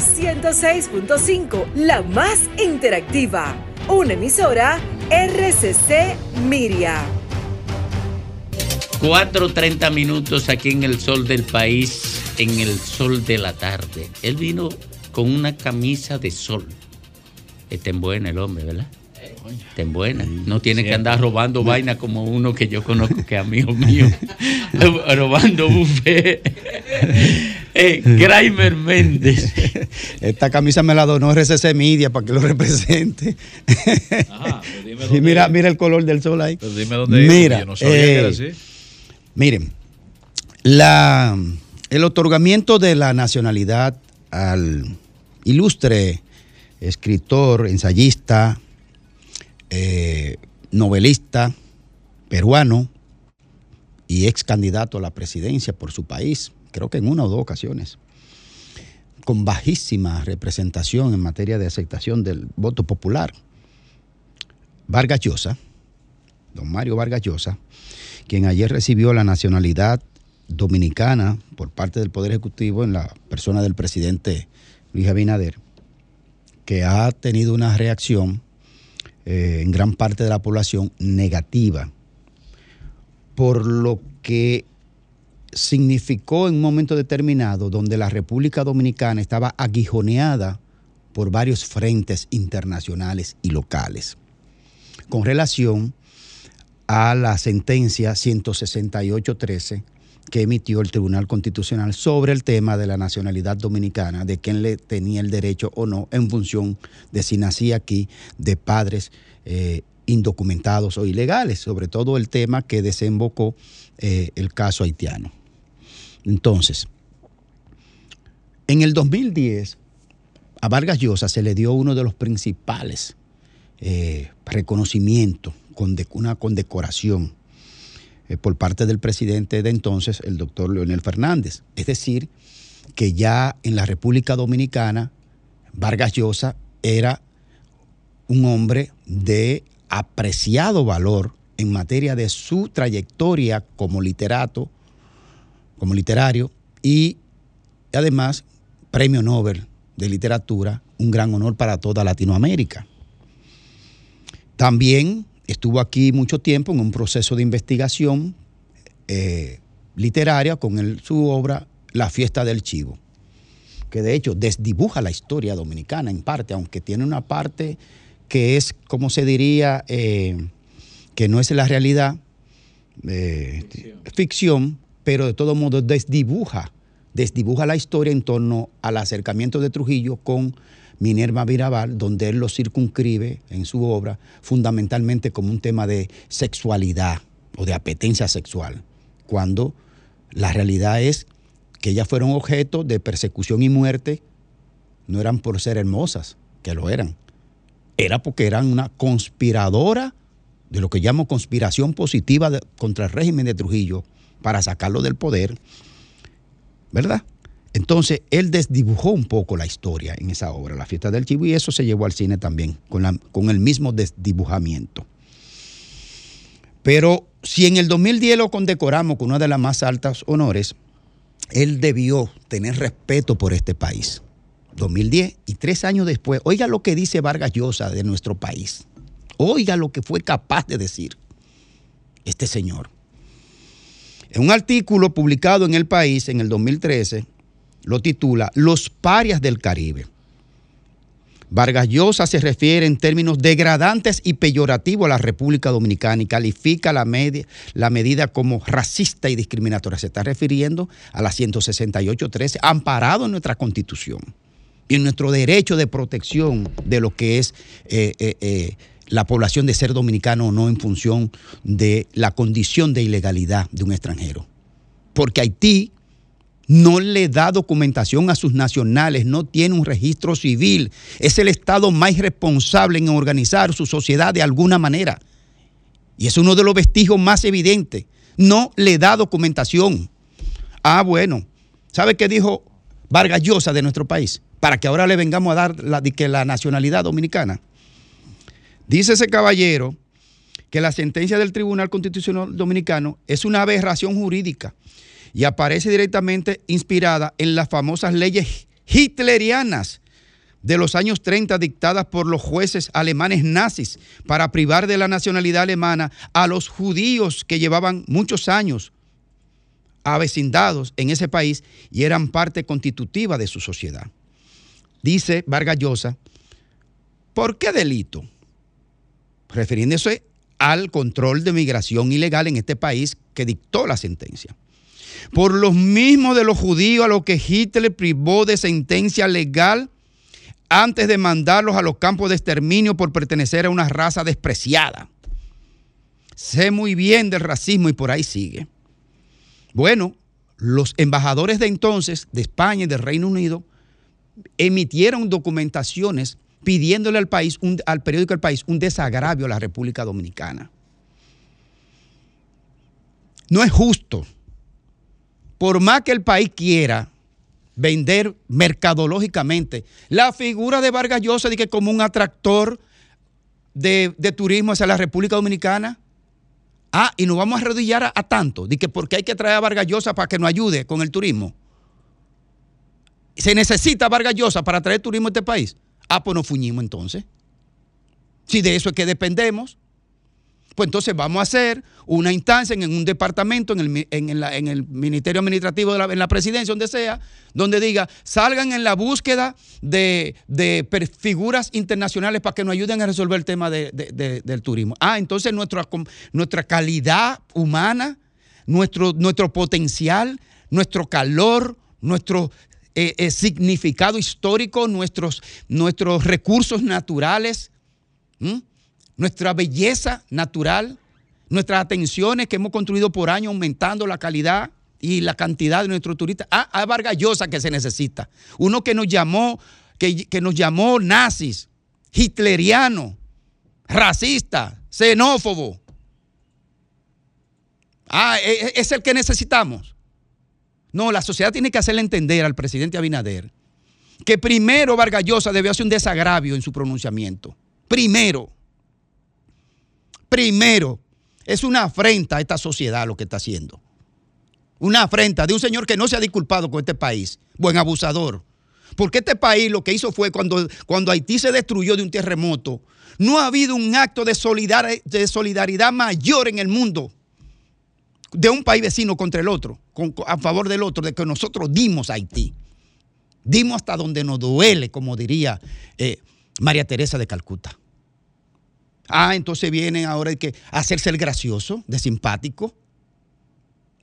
106.5, la más interactiva. Una emisora RCC Miria. 4.30 minutos aquí en el sol del país, en el sol de la tarde. Él vino con una camisa de sol. Está en buena el hombre, ¿verdad? Está en buena. No tiene que andar robando vaina como uno que yo conozco que es amigo mío. robando buffet. Eh, Graimer Méndez. Esta camisa me la donó RCC Media para que lo represente. dime Y dónde mira, es. mira el color del sol ahí. Dime dónde es, Mira, yo no sabía que era eh, así. Miren, la, el otorgamiento de la nacionalidad al ilustre escritor, ensayista, eh, novelista peruano y ex candidato a la presidencia por su país, creo que en una o dos ocasiones, con bajísima representación en materia de aceptación del voto popular. Vargas Llosa, don Mario Vargas Llosa, quien ayer recibió la nacionalidad dominicana por parte del Poder Ejecutivo en la persona del presidente Luis Abinader, que ha tenido una reacción eh, en gran parte de la población negativa, por lo que significó en un momento determinado donde la República Dominicana estaba aguijoneada por varios frentes internacionales y locales con relación a la sentencia 168.13 que emitió el Tribunal Constitucional sobre el tema de la nacionalidad dominicana, de quién le tenía el derecho o no en función de si nacía aquí de padres eh, indocumentados o ilegales, sobre todo el tema que desembocó eh, el caso haitiano. Entonces, en el 2010, a Vargas Llosa se le dio uno de los principales eh, reconocimientos, una condecoración eh, por parte del presidente de entonces, el doctor Leonel Fernández. Es decir, que ya en la República Dominicana, Vargas Llosa era un hombre de apreciado valor en materia de su trayectoria como literato, como literario y además premio Nobel de literatura, un gran honor para toda Latinoamérica. También estuvo aquí mucho tiempo en un proceso de investigación eh, literaria con su obra La fiesta del chivo, que de hecho desdibuja la historia dominicana en parte, aunque tiene una parte que es, como se diría, eh, que no es la realidad, eh, ficción pero de todo modo desdibuja, desdibuja la historia en torno al acercamiento de Trujillo con Minerva Mirabal, donde él lo circunscribe en su obra fundamentalmente como un tema de sexualidad o de apetencia sexual, cuando la realidad es que ellas fueron objeto de persecución y muerte, no eran por ser hermosas, que lo eran, era porque eran una conspiradora de lo que llamo conspiración positiva contra el régimen de Trujillo, para sacarlo del poder, ¿verdad? Entonces, él desdibujó un poco la historia en esa obra, La fiesta del chivo, y eso se llevó al cine también, con, con el mismo desdibujamiento. Pero si en el 2010 lo condecoramos con una de las más altas honores, él debió tener respeto por este país. 2010 y tres años después, oiga lo que dice Vargas Llosa de nuestro país. Oiga lo que fue capaz de decir este señor. En un artículo publicado en El País en el 2013, lo titula Los parias del Caribe. Vargas Llosa se refiere en términos degradantes y peyorativos a la República Dominicana y califica la, medida como racista y discriminatoria. Se está refiriendo a la 168.13, amparado en nuestra Constitución y en nuestro derecho de protección de lo que es eh, eh, eh, la población de ser dominicano o no en función de la condición de ilegalidad de un extranjero. Porque Haití no le da documentación a sus nacionales, no tiene un registro civil, es el Estado más responsable en organizar su sociedad de alguna manera. Y es uno de los vestigios más evidentes. No le da documentación. Ah, bueno. ¿Sabe qué dijo Vargas Llosa de nuestro país? Para que ahora le vengamos a dar la, que la nacionalidad dominicana. Dice ese caballero que la sentencia del Tribunal Constitucional Dominicano es una aberración jurídica y aparece directamente inspirada en las famosas leyes hitlerianas de los años 30 dictadas por los jueces alemanes nazis para privar de la nacionalidad alemana a los judíos que llevaban muchos años avecindados en ese país y eran parte constitutiva de su sociedad. Dice Vargas Llosa, ¿por qué delito? Refiriéndose al control de migración ilegal en este país que dictó la sentencia. Por los mismos de los judíos a los que Hitler privó de sentencia legal antes de mandarlos a los campos de exterminio por pertenecer a una raza despreciada. Sé muy bien del racismo y por ahí sigue. Bueno, los embajadores de entonces de España y del Reino Unido emitieron documentaciones pidiéndole al país, al periódico El País, un desagravio a la República Dominicana. No es justo, por más que el país quiera vender mercadológicamente la figura de Vargas Llosa de que como un atractor de, de turismo hacia la República Dominicana. Ah, y nos vamos a arrodillar a, a tanto, de que porque hay que traer a Vargas Llosa para que nos ayude con el turismo. Se necesita Vargas Llosa para traer turismo a este país. Ah, pues nos fuñimos entonces. Si de eso es que dependemos, pues entonces vamos a hacer una instancia en un departamento, en el, en el Ministerio Administrativo, de la, en la presidencia, donde sea, donde diga, salgan en la búsqueda de, de figuras internacionales para que nos ayuden a resolver el tema de- de- de- del turismo. Ah, entonces nuestra, nuestra calidad humana, nuestro, nuestro potencial, nuestro calor, nuestro eh, eh, significado histórico, nuestros, nuestros recursos naturales, nuestra belleza natural, nuestras atenciones que hemos construido por años, aumentando la calidad y la cantidad de nuestros turistas. Ah, a Vargas Llosa que se necesita. Uno que nos llamó, que, que nos llamó nazis, hitleriano, racista, xenófobo. Ah, e- e- es el que necesitamos. No, la sociedad tiene que hacerle entender al presidente Abinader que primero Vargas Llosa debió hacer un desagravio en su pronunciamiento. Primero. Primero. Es una afrenta a esta sociedad lo que está haciendo. Una afrenta de un señor que no se ha disculpado con este país. Buen abusador. Porque este país lo que hizo fue cuando, cuando Haití se destruyó de un terremoto, no ha habido un acto de, solidar- de solidaridad mayor en el mundo de un país vecino contra el otro, con- a favor del otro, de que nosotros dimos a Haití. Dimos hasta donde nos duele, como diría eh, María Teresa de Calcuta. Ah, entonces vienen ahora que hacerse el gracioso, de simpático,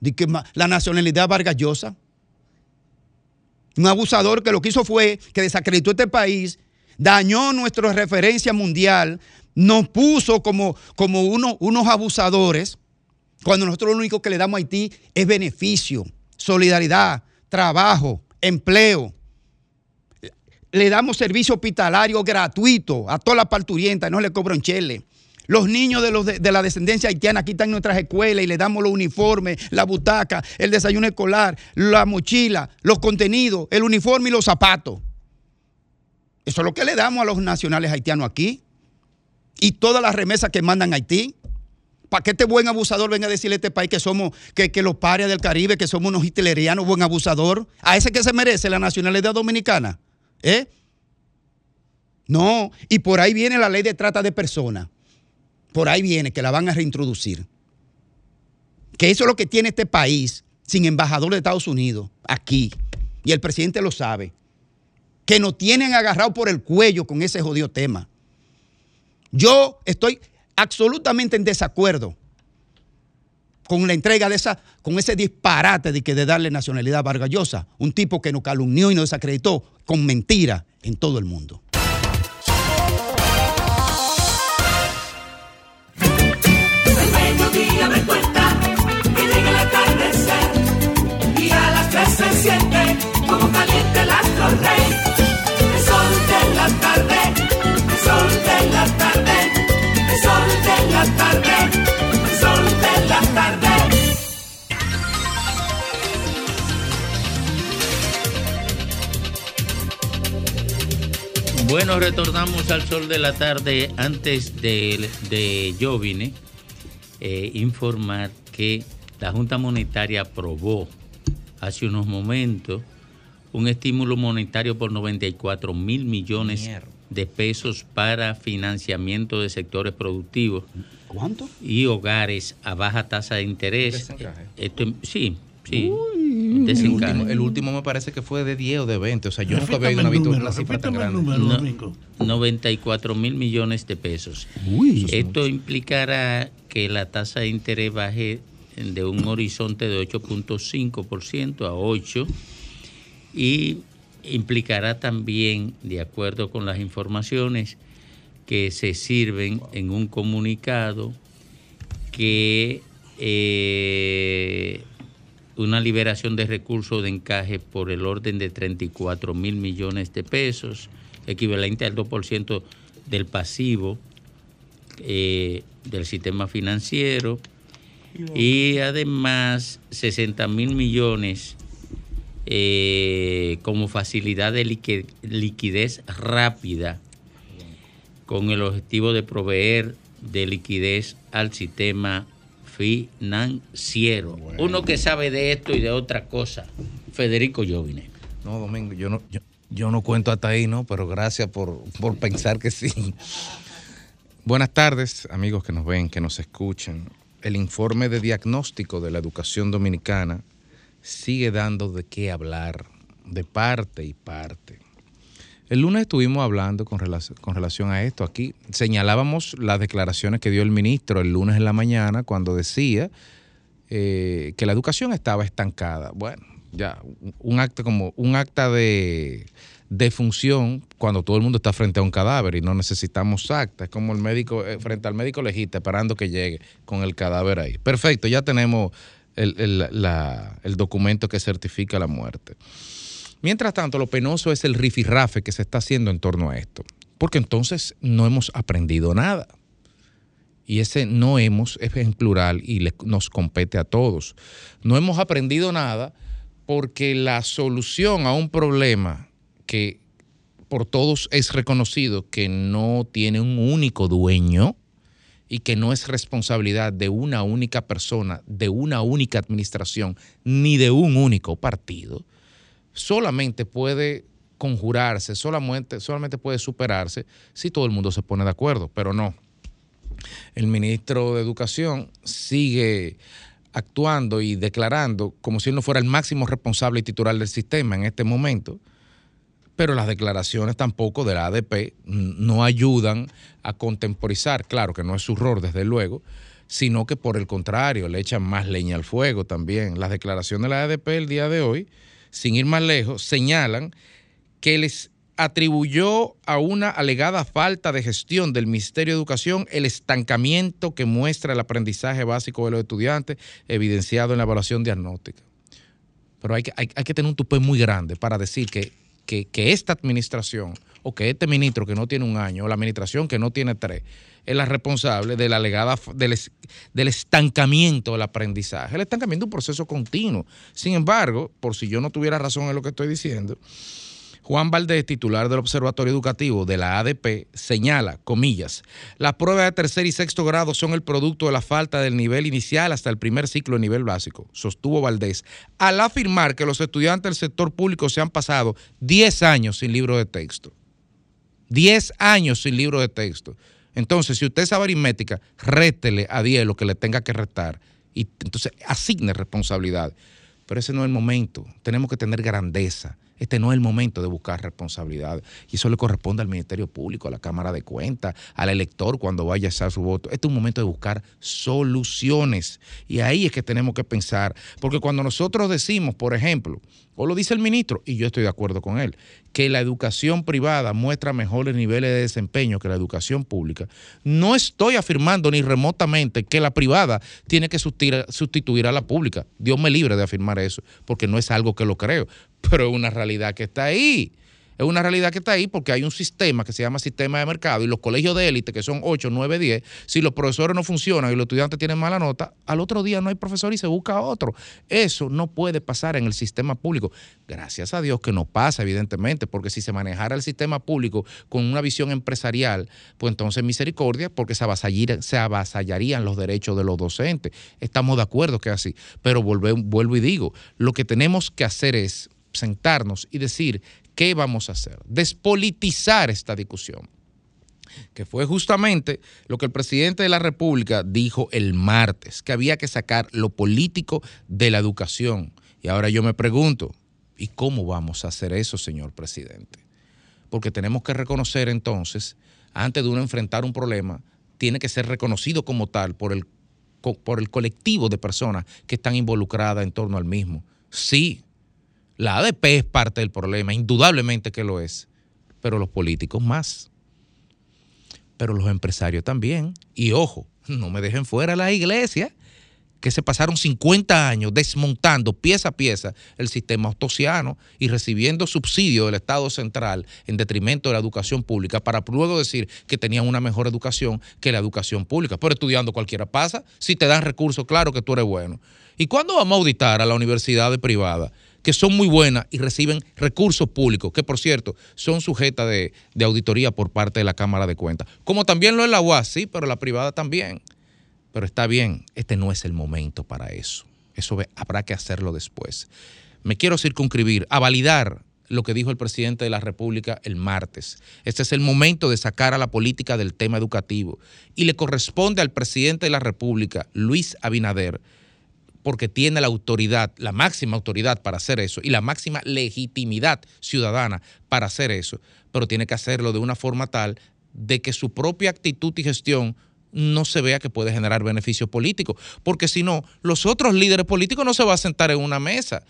de que la nacionalidad Vargas Llosa. Un abusador que lo que hizo fue que desacreditó este país, dañó nuestra referencia mundial, nos puso como, como uno- unos abusadores, cuando nosotros lo único que le damos a Haití es beneficio, solidaridad, trabajo, empleo. Le damos servicio hospitalario gratuito a toda la parturienta, no le cobran chele. Los niños de, los de, de la descendencia haitiana aquí están en nuestras escuelas y le damos los uniformes, la butaca, el desayuno escolar, la mochila, los contenidos, el uniforme y los zapatos. Eso es lo que le damos a los nacionales haitianos aquí. Y todas las remesas que mandan a Haití. Para que este buen abusador venga a decirle a este país que somos, que, que los parias del Caribe, que somos unos hitlerianos, buen abusador. A ese que se merece la nacionalidad dominicana. ¿Eh? No, y por ahí viene la ley de trata de personas. Por ahí viene que la van a reintroducir. Que eso es lo que tiene este país sin embajador de Estados Unidos aquí. Y el presidente lo sabe. Que nos tienen agarrado por el cuello con ese jodido tema. Yo estoy absolutamente en desacuerdo con la entrega de esa, con ese disparate de que de darle nacionalidad a Vargas Llosa, un tipo que nos calumnió y nos desacreditó con mentira en todo el mundo. Siente el sol de la tarde, el sol de la tarde, la tarde, el sol de la tarde. Bueno, retornamos al sol de la tarde. Antes de, de Jovine, eh, informar que la Junta Monetaria aprobó hace unos momentos un estímulo monetario por 94 mil millones de pesos para financiamiento de sectores productivos. ¿Cuánto? Y hogares a baja tasa de interés. Desencaje. Esto, sí, sí. El último, el último me parece que fue de 10 o de 20. O sea, yo nunca había visto una cifra tan grande. número, Domingo. 94 mil millones de pesos. Esto implicará que la tasa de interés baje de un horizonte de 8.5% a 8% y implicará también, de acuerdo con las informaciones que se sirven en un comunicado, que eh, una liberación de recursos de encaje por el orden de 34 mil millones de pesos, equivalente al 2% del pasivo eh, del sistema financiero, y además 60 mil millones eh, como facilidad de liquidez rápida con el objetivo de proveer de liquidez al sistema financiero. Uno que sabe de esto y de otra cosa, Federico Jovine. No, Domingo, yo no, yo, yo no cuento hasta ahí, ¿no? Pero gracias por, por pensar que sí. Buenas tardes, amigos que nos ven, que nos escuchan. El informe de diagnóstico de la educación dominicana sigue dando de qué hablar, de parte y parte. El lunes estuvimos hablando con relación, con relación a esto aquí. Señalábamos las declaraciones que dio el ministro el lunes en la mañana cuando decía eh, que la educación estaba estancada. Bueno, ya, un acta como un acta de, de función cuando todo el mundo está frente a un cadáver y no necesitamos acta. Es como el médico eh, frente al médico legista esperando que llegue con el cadáver ahí. Perfecto, ya tenemos el, el- la- el documento que certifica la muerte. Mientras tanto, lo penoso es el rifirrafe que se está haciendo en torno a esto, porque entonces no hemos aprendido nada. Y ese no hemos es en plural y nos compete a todos. No hemos aprendido nada porque la solución a un problema que por todos es reconocido que no tiene un único dueño y que no es responsabilidad de una única persona, de una única administración, ni de un único partido, solamente puede conjurarse, solamente, solamente puede superarse si todo el mundo se pone de acuerdo, pero no. El ministro de Educación sigue actuando y declarando como si él no fuera el máximo responsable y titular del sistema en este momento, pero las declaraciones tampoco de la ADP no ayudan a contemporizar, claro que no es su error desde luego, sino que por el contrario le echan más leña al fuego también. Las declaraciones de la ADP el día de hoy, sin ir más lejos, señalan que les atribuyó a una alegada falta de gestión del Ministerio de Educación el estancamiento que muestra el aprendizaje básico de los estudiantes evidenciado en la evaluación diagnóstica. Pero hay que, hay, hay que tener un tupé muy grande para decir que, que, esta administración o que este ministro que no tiene un año o la administración que no tiene tres es la responsable de la alegada f- del, del estancamiento del aprendizaje. El estancamiento es un proceso continuo. Sin embargo, por si yo no tuviera razón en lo que estoy diciendo, Juan Valdés, titular del Observatorio Educativo de la ADP, señala, comillas, las pruebas de tercer y sexto grado son el producto de la falta del nivel inicial hasta el primer ciclo de nivel básico, sostuvo Valdés, al afirmar que los estudiantes del sector público se han pasado 10 años sin libro de texto. 10 años sin libro de texto. Entonces, si usted sabe aritmética, rétele a 10 lo que le tenga que restar y entonces asigne responsabilidad. Pero ese no es el momento. Tenemos que tener grandeza. Este no es el momento de buscar responsabilidad. Y eso le corresponde al Ministerio Público, a la Cámara de Cuentas, al elector cuando vaya a hacer su voto. Este es un momento de buscar soluciones. Y ahí es que tenemos que pensar. Porque cuando nosotros decimos, por ejemplo, o lo dice el ministro, y yo estoy de acuerdo con él, que la educación privada muestra mejores niveles de desempeño que la educación pública, no estoy afirmando ni remotamente que la privada tiene que sustituir, a la pública. Dios me libre de afirmar eso, porque no es algo que lo creo, pero es una realidad que está ahí. Es una realidad que está ahí porque hay un sistema que se llama sistema de mercado y los colegios de élite, que son 8, 9, 10, si los profesores no funcionan y los estudiantes tienen mala nota, al otro día no hay profesor y se busca otro. Eso no puede pasar en el sistema público. Gracias a Dios que no pasa, evidentemente, porque si se manejara el sistema público con una visión empresarial, pues entonces misericordia, porque se, se avasallarían los derechos de los docentes. Estamos de acuerdo que es así. Pero volve- vuelvo y digo, lo que tenemos que hacer es sentarnos y decir qué vamos a hacer, despolitizar esta discusión, que fue justamente lo que el presidente de la República dijo el martes, que había que sacar lo político de la educación. Y ahora yo me pregunto, ¿y cómo vamos a hacer eso, señor presidente? Porque tenemos que reconocer entonces, antes de uno enfrentar un problema, tiene que ser reconocido como tal por el, por el colectivo de personas que están involucradas en torno al mismo. Sí, la ADP es parte del problema, indudablemente que lo es, pero los políticos más, pero los empresarios también. Y ojo, no me dejen fuera la iglesia, que se pasaron 50 años desmontando pieza a pieza el sistema ostosiano y recibiendo subsidio del Estado central en detrimento de la educación pública para luego decir que tenían una mejor educación que la educación pública. Pero estudiando cualquiera pasa, si te dan recursos, claro que tú eres bueno. ¿Y cuándo vamos a auditar a las universidades privadas? Que son muy buenas y reciben recursos públicos, que por cierto son sujetas de, auditoría por parte de la Cámara de Cuentas. Como también lo es la UAS, sí, pero la privada también. Pero está bien, este no es el momento para eso. Eso habrá que hacerlo después. Me quiero circunscribir a validar lo que dijo el presidente de la República el martes. Este es el momento de sacar a la política del tema educativo y le corresponde al presidente de la República, Luis Abinader, porque tiene la autoridad, la máxima autoridad para hacer eso y la máxima legitimidad ciudadana para hacer eso, pero tiene que hacerlo de una forma tal de que su propia actitud y gestión no se vea que puede generar beneficio político, porque si no, los otros líderes políticos no se van a sentar en una mesa.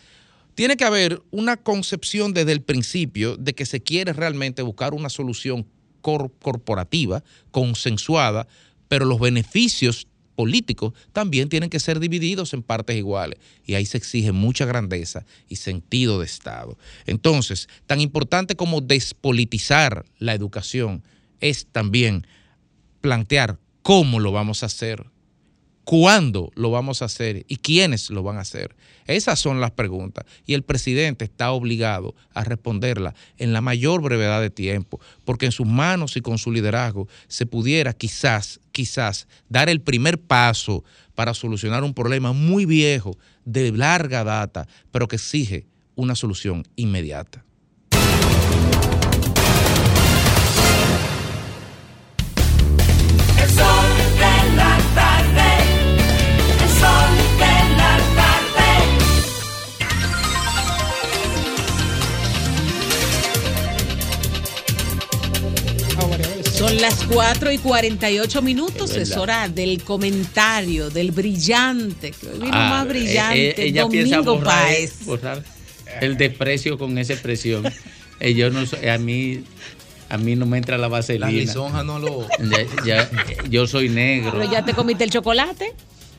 Tiene que haber una concepción desde el principio de que se quiere realmente buscar una solución cor- corporativa, consensuada, pero los beneficios políticos también tienen que ser divididos en partes iguales. Y ahí se exige mucha grandeza y sentido de Estado. Entonces, tan importante como despolitizar la educación es también plantear cómo lo vamos a hacer, cuándo lo vamos a hacer y quiénes lo van a hacer. Esas son las preguntas y el presidente está obligado a responderlas en la mayor brevedad de tiempo, porque en sus manos y con su liderazgo se pudiera quizás, quizás dar el primer paso para solucionar un problema muy viejo, de larga data, pero que exige una solución inmediata. Son las 4 y 48 minutos. Es Es, hora del comentario, del brillante. Que hoy vino Ah, más eh, brillante. eh, ella piensa Domingo borrar, Páez. borrar el desprecio con esa expresión. Eh, yo no a mí a mí no me entra la vaselina. La lisonja no lo... Ya- ya, yo soy negro. Pero ya te comiste el chocolate.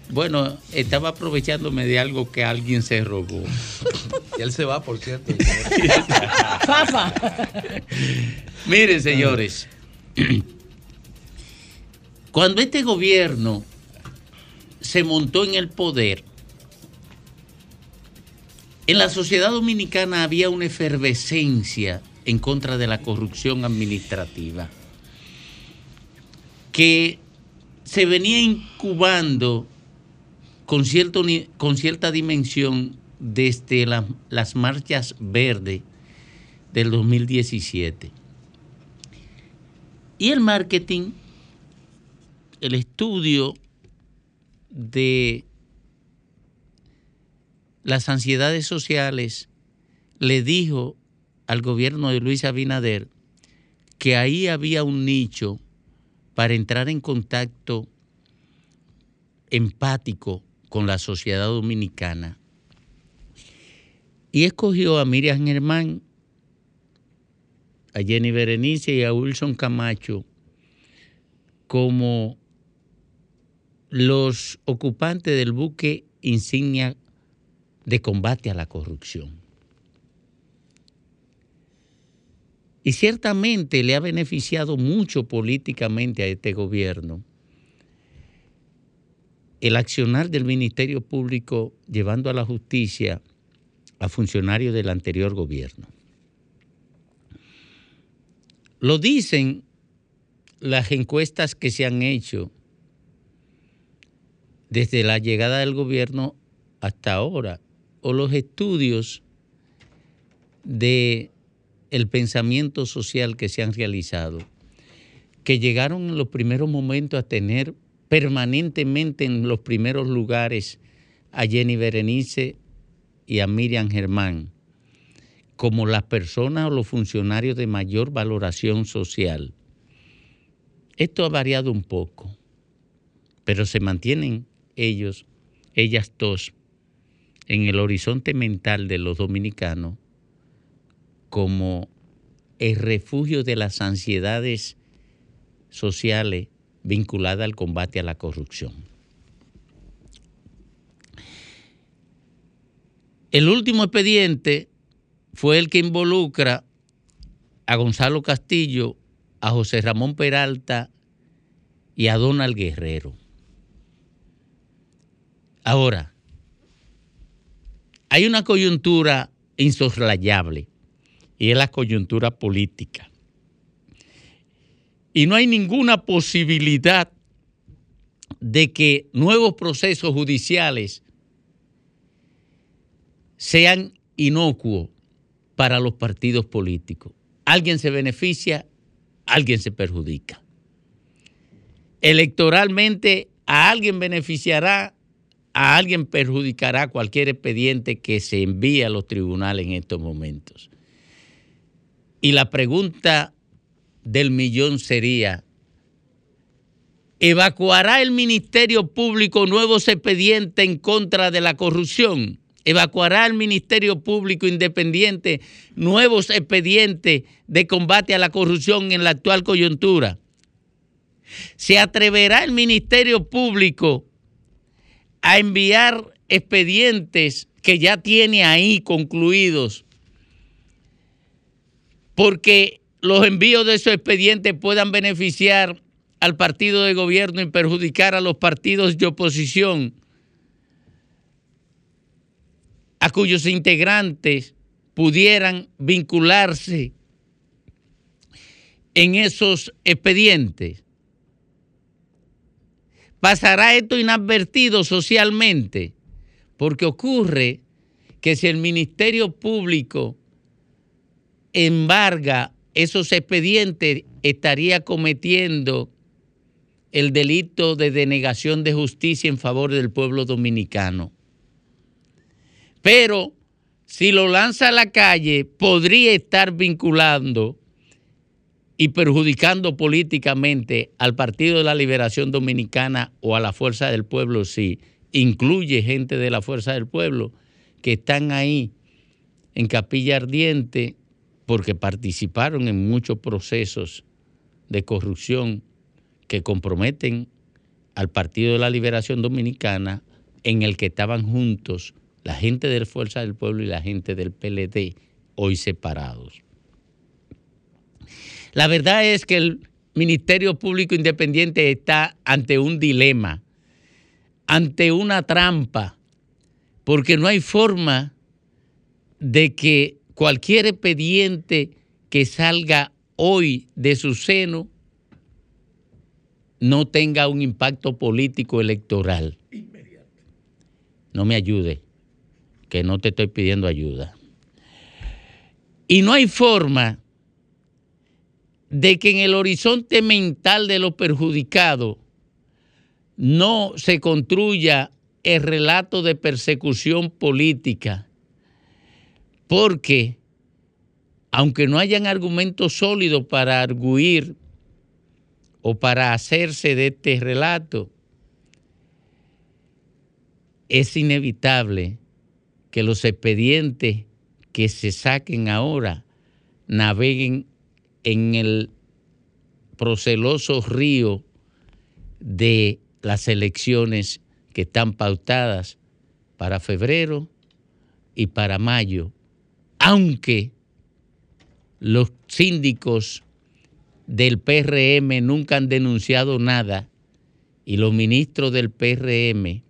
Bueno, estaba aprovechándome de algo que alguien se robó. Y él se va, por cierto. Fafa. Miren, señores, cuando este gobierno se montó en el poder, en la sociedad dominicana había una efervescencia en contra de la corrupción administrativa que se venía incubando con, cierto, con cierta dimensión desde la- las marchas verdes del 2017. Y el marketing, el estudio de las ansiedades sociales, le dijo al gobierno de Luis Abinader que ahí había un nicho para entrar en contacto empático con la sociedad dominicana. Y escogió a Miriam Germán, a Jenny Berenice y a Wilson Camacho como los ocupantes del buque insignia de combate a la corrupción. Y ciertamente le ha beneficiado mucho políticamente a este gobierno el accionar del Ministerio Público llevando a la justicia a funcionarios del anterior gobierno. Lo dicen las encuestas que se han hecho desde la llegada del gobierno hasta ahora, o los estudios de el pensamiento social que se han realizado, que llegaron en los primeros momentos a tener permanentemente en los primeros lugares a Jenny Berenice y a Miriam Germán como las personas o los funcionarios de mayor valoración social. Esto ha variado un poco, pero se mantienen ellos, ellas dos, en el horizonte mental de los dominicanos como el refugio de las ansiedades sociales vinculadas al combate a la corrupción. El último expediente fue el que involucra a Gonzalo Castillo, a José Ramón Peralta y a Donald Guerrero. Ahora, hay una coyuntura insoslayable y es la coyuntura política. Y no hay ninguna posibilidad de que nuevos procesos judiciales sean inocuos para los partidos políticos. Alguien se beneficia, alguien se perjudica. Electoralmente a alguien beneficiará, a alguien perjudicará cualquier expediente que se envíe a los tribunales en estos momentos. Y la pregunta del millón sería, ¿evacuará el Ministerio Público nuevos expedientes en contra de la corrupción? ¿Evacuará el Ministerio Público Independiente nuevos expedientes de combate a la corrupción en la actual coyuntura? ¿Se atreverá el Ministerio Público a enviar expedientes que ya tiene ahí concluidos porque los envíos de esos expedientes puedan beneficiar al partido de gobierno y perjudicar a los partidos de oposición, a cuyos integrantes pudieran vincularse en esos expedientes. ¿Pasará esto inadvertido socialmente? Porque ocurre que si el Ministerio Público embarga esos expedientes, estaría cometiendo el delito de denegación de justicia en favor del pueblo dominicano. Pero si lo lanza a la calle, podría estar vinculando y perjudicando políticamente al Partido de la Liberación Dominicana o a la Fuerza del Pueblo, si incluye gente de la Fuerza del Pueblo que están ahí en Capilla Ardiente porque participaron en muchos procesos de corrupción que comprometen al Partido de la Liberación Dominicana en el que estaban juntos la gente de la Fuerza del Pueblo y la gente del PLD, hoy separados. La verdad es que el Ministerio Público Independiente está ante un dilema, ante una trampa, porque no hay forma de que cualquier expediente que salga hoy de su seno no tenga un impacto político electoral. No me ayude, que no te estoy pidiendo ayuda. Y no hay forma de que en el horizonte mental de los perjudicados no se construya el relato de persecución política porque aunque no hayan argumentos sólidos para arguir o para hacerse de este relato, es inevitable que los expedientes que se saquen ahora naveguen en el proceloso río de las elecciones que están pautadas para febrero y para mayo aunque los síndicos del PRM nunca han denunciado nada y los ministros del PRM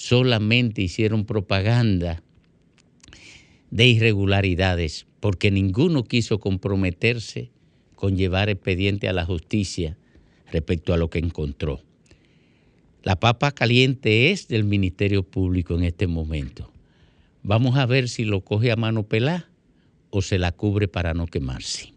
solamente hicieron propaganda de irregularidades porque ninguno quiso comprometerse con llevar expediente a la justicia respecto a lo que encontró. La papa caliente es del Ministerio Público en este momento. Vamos a ver si lo coge a mano pelada o se la cubre para no quemarse.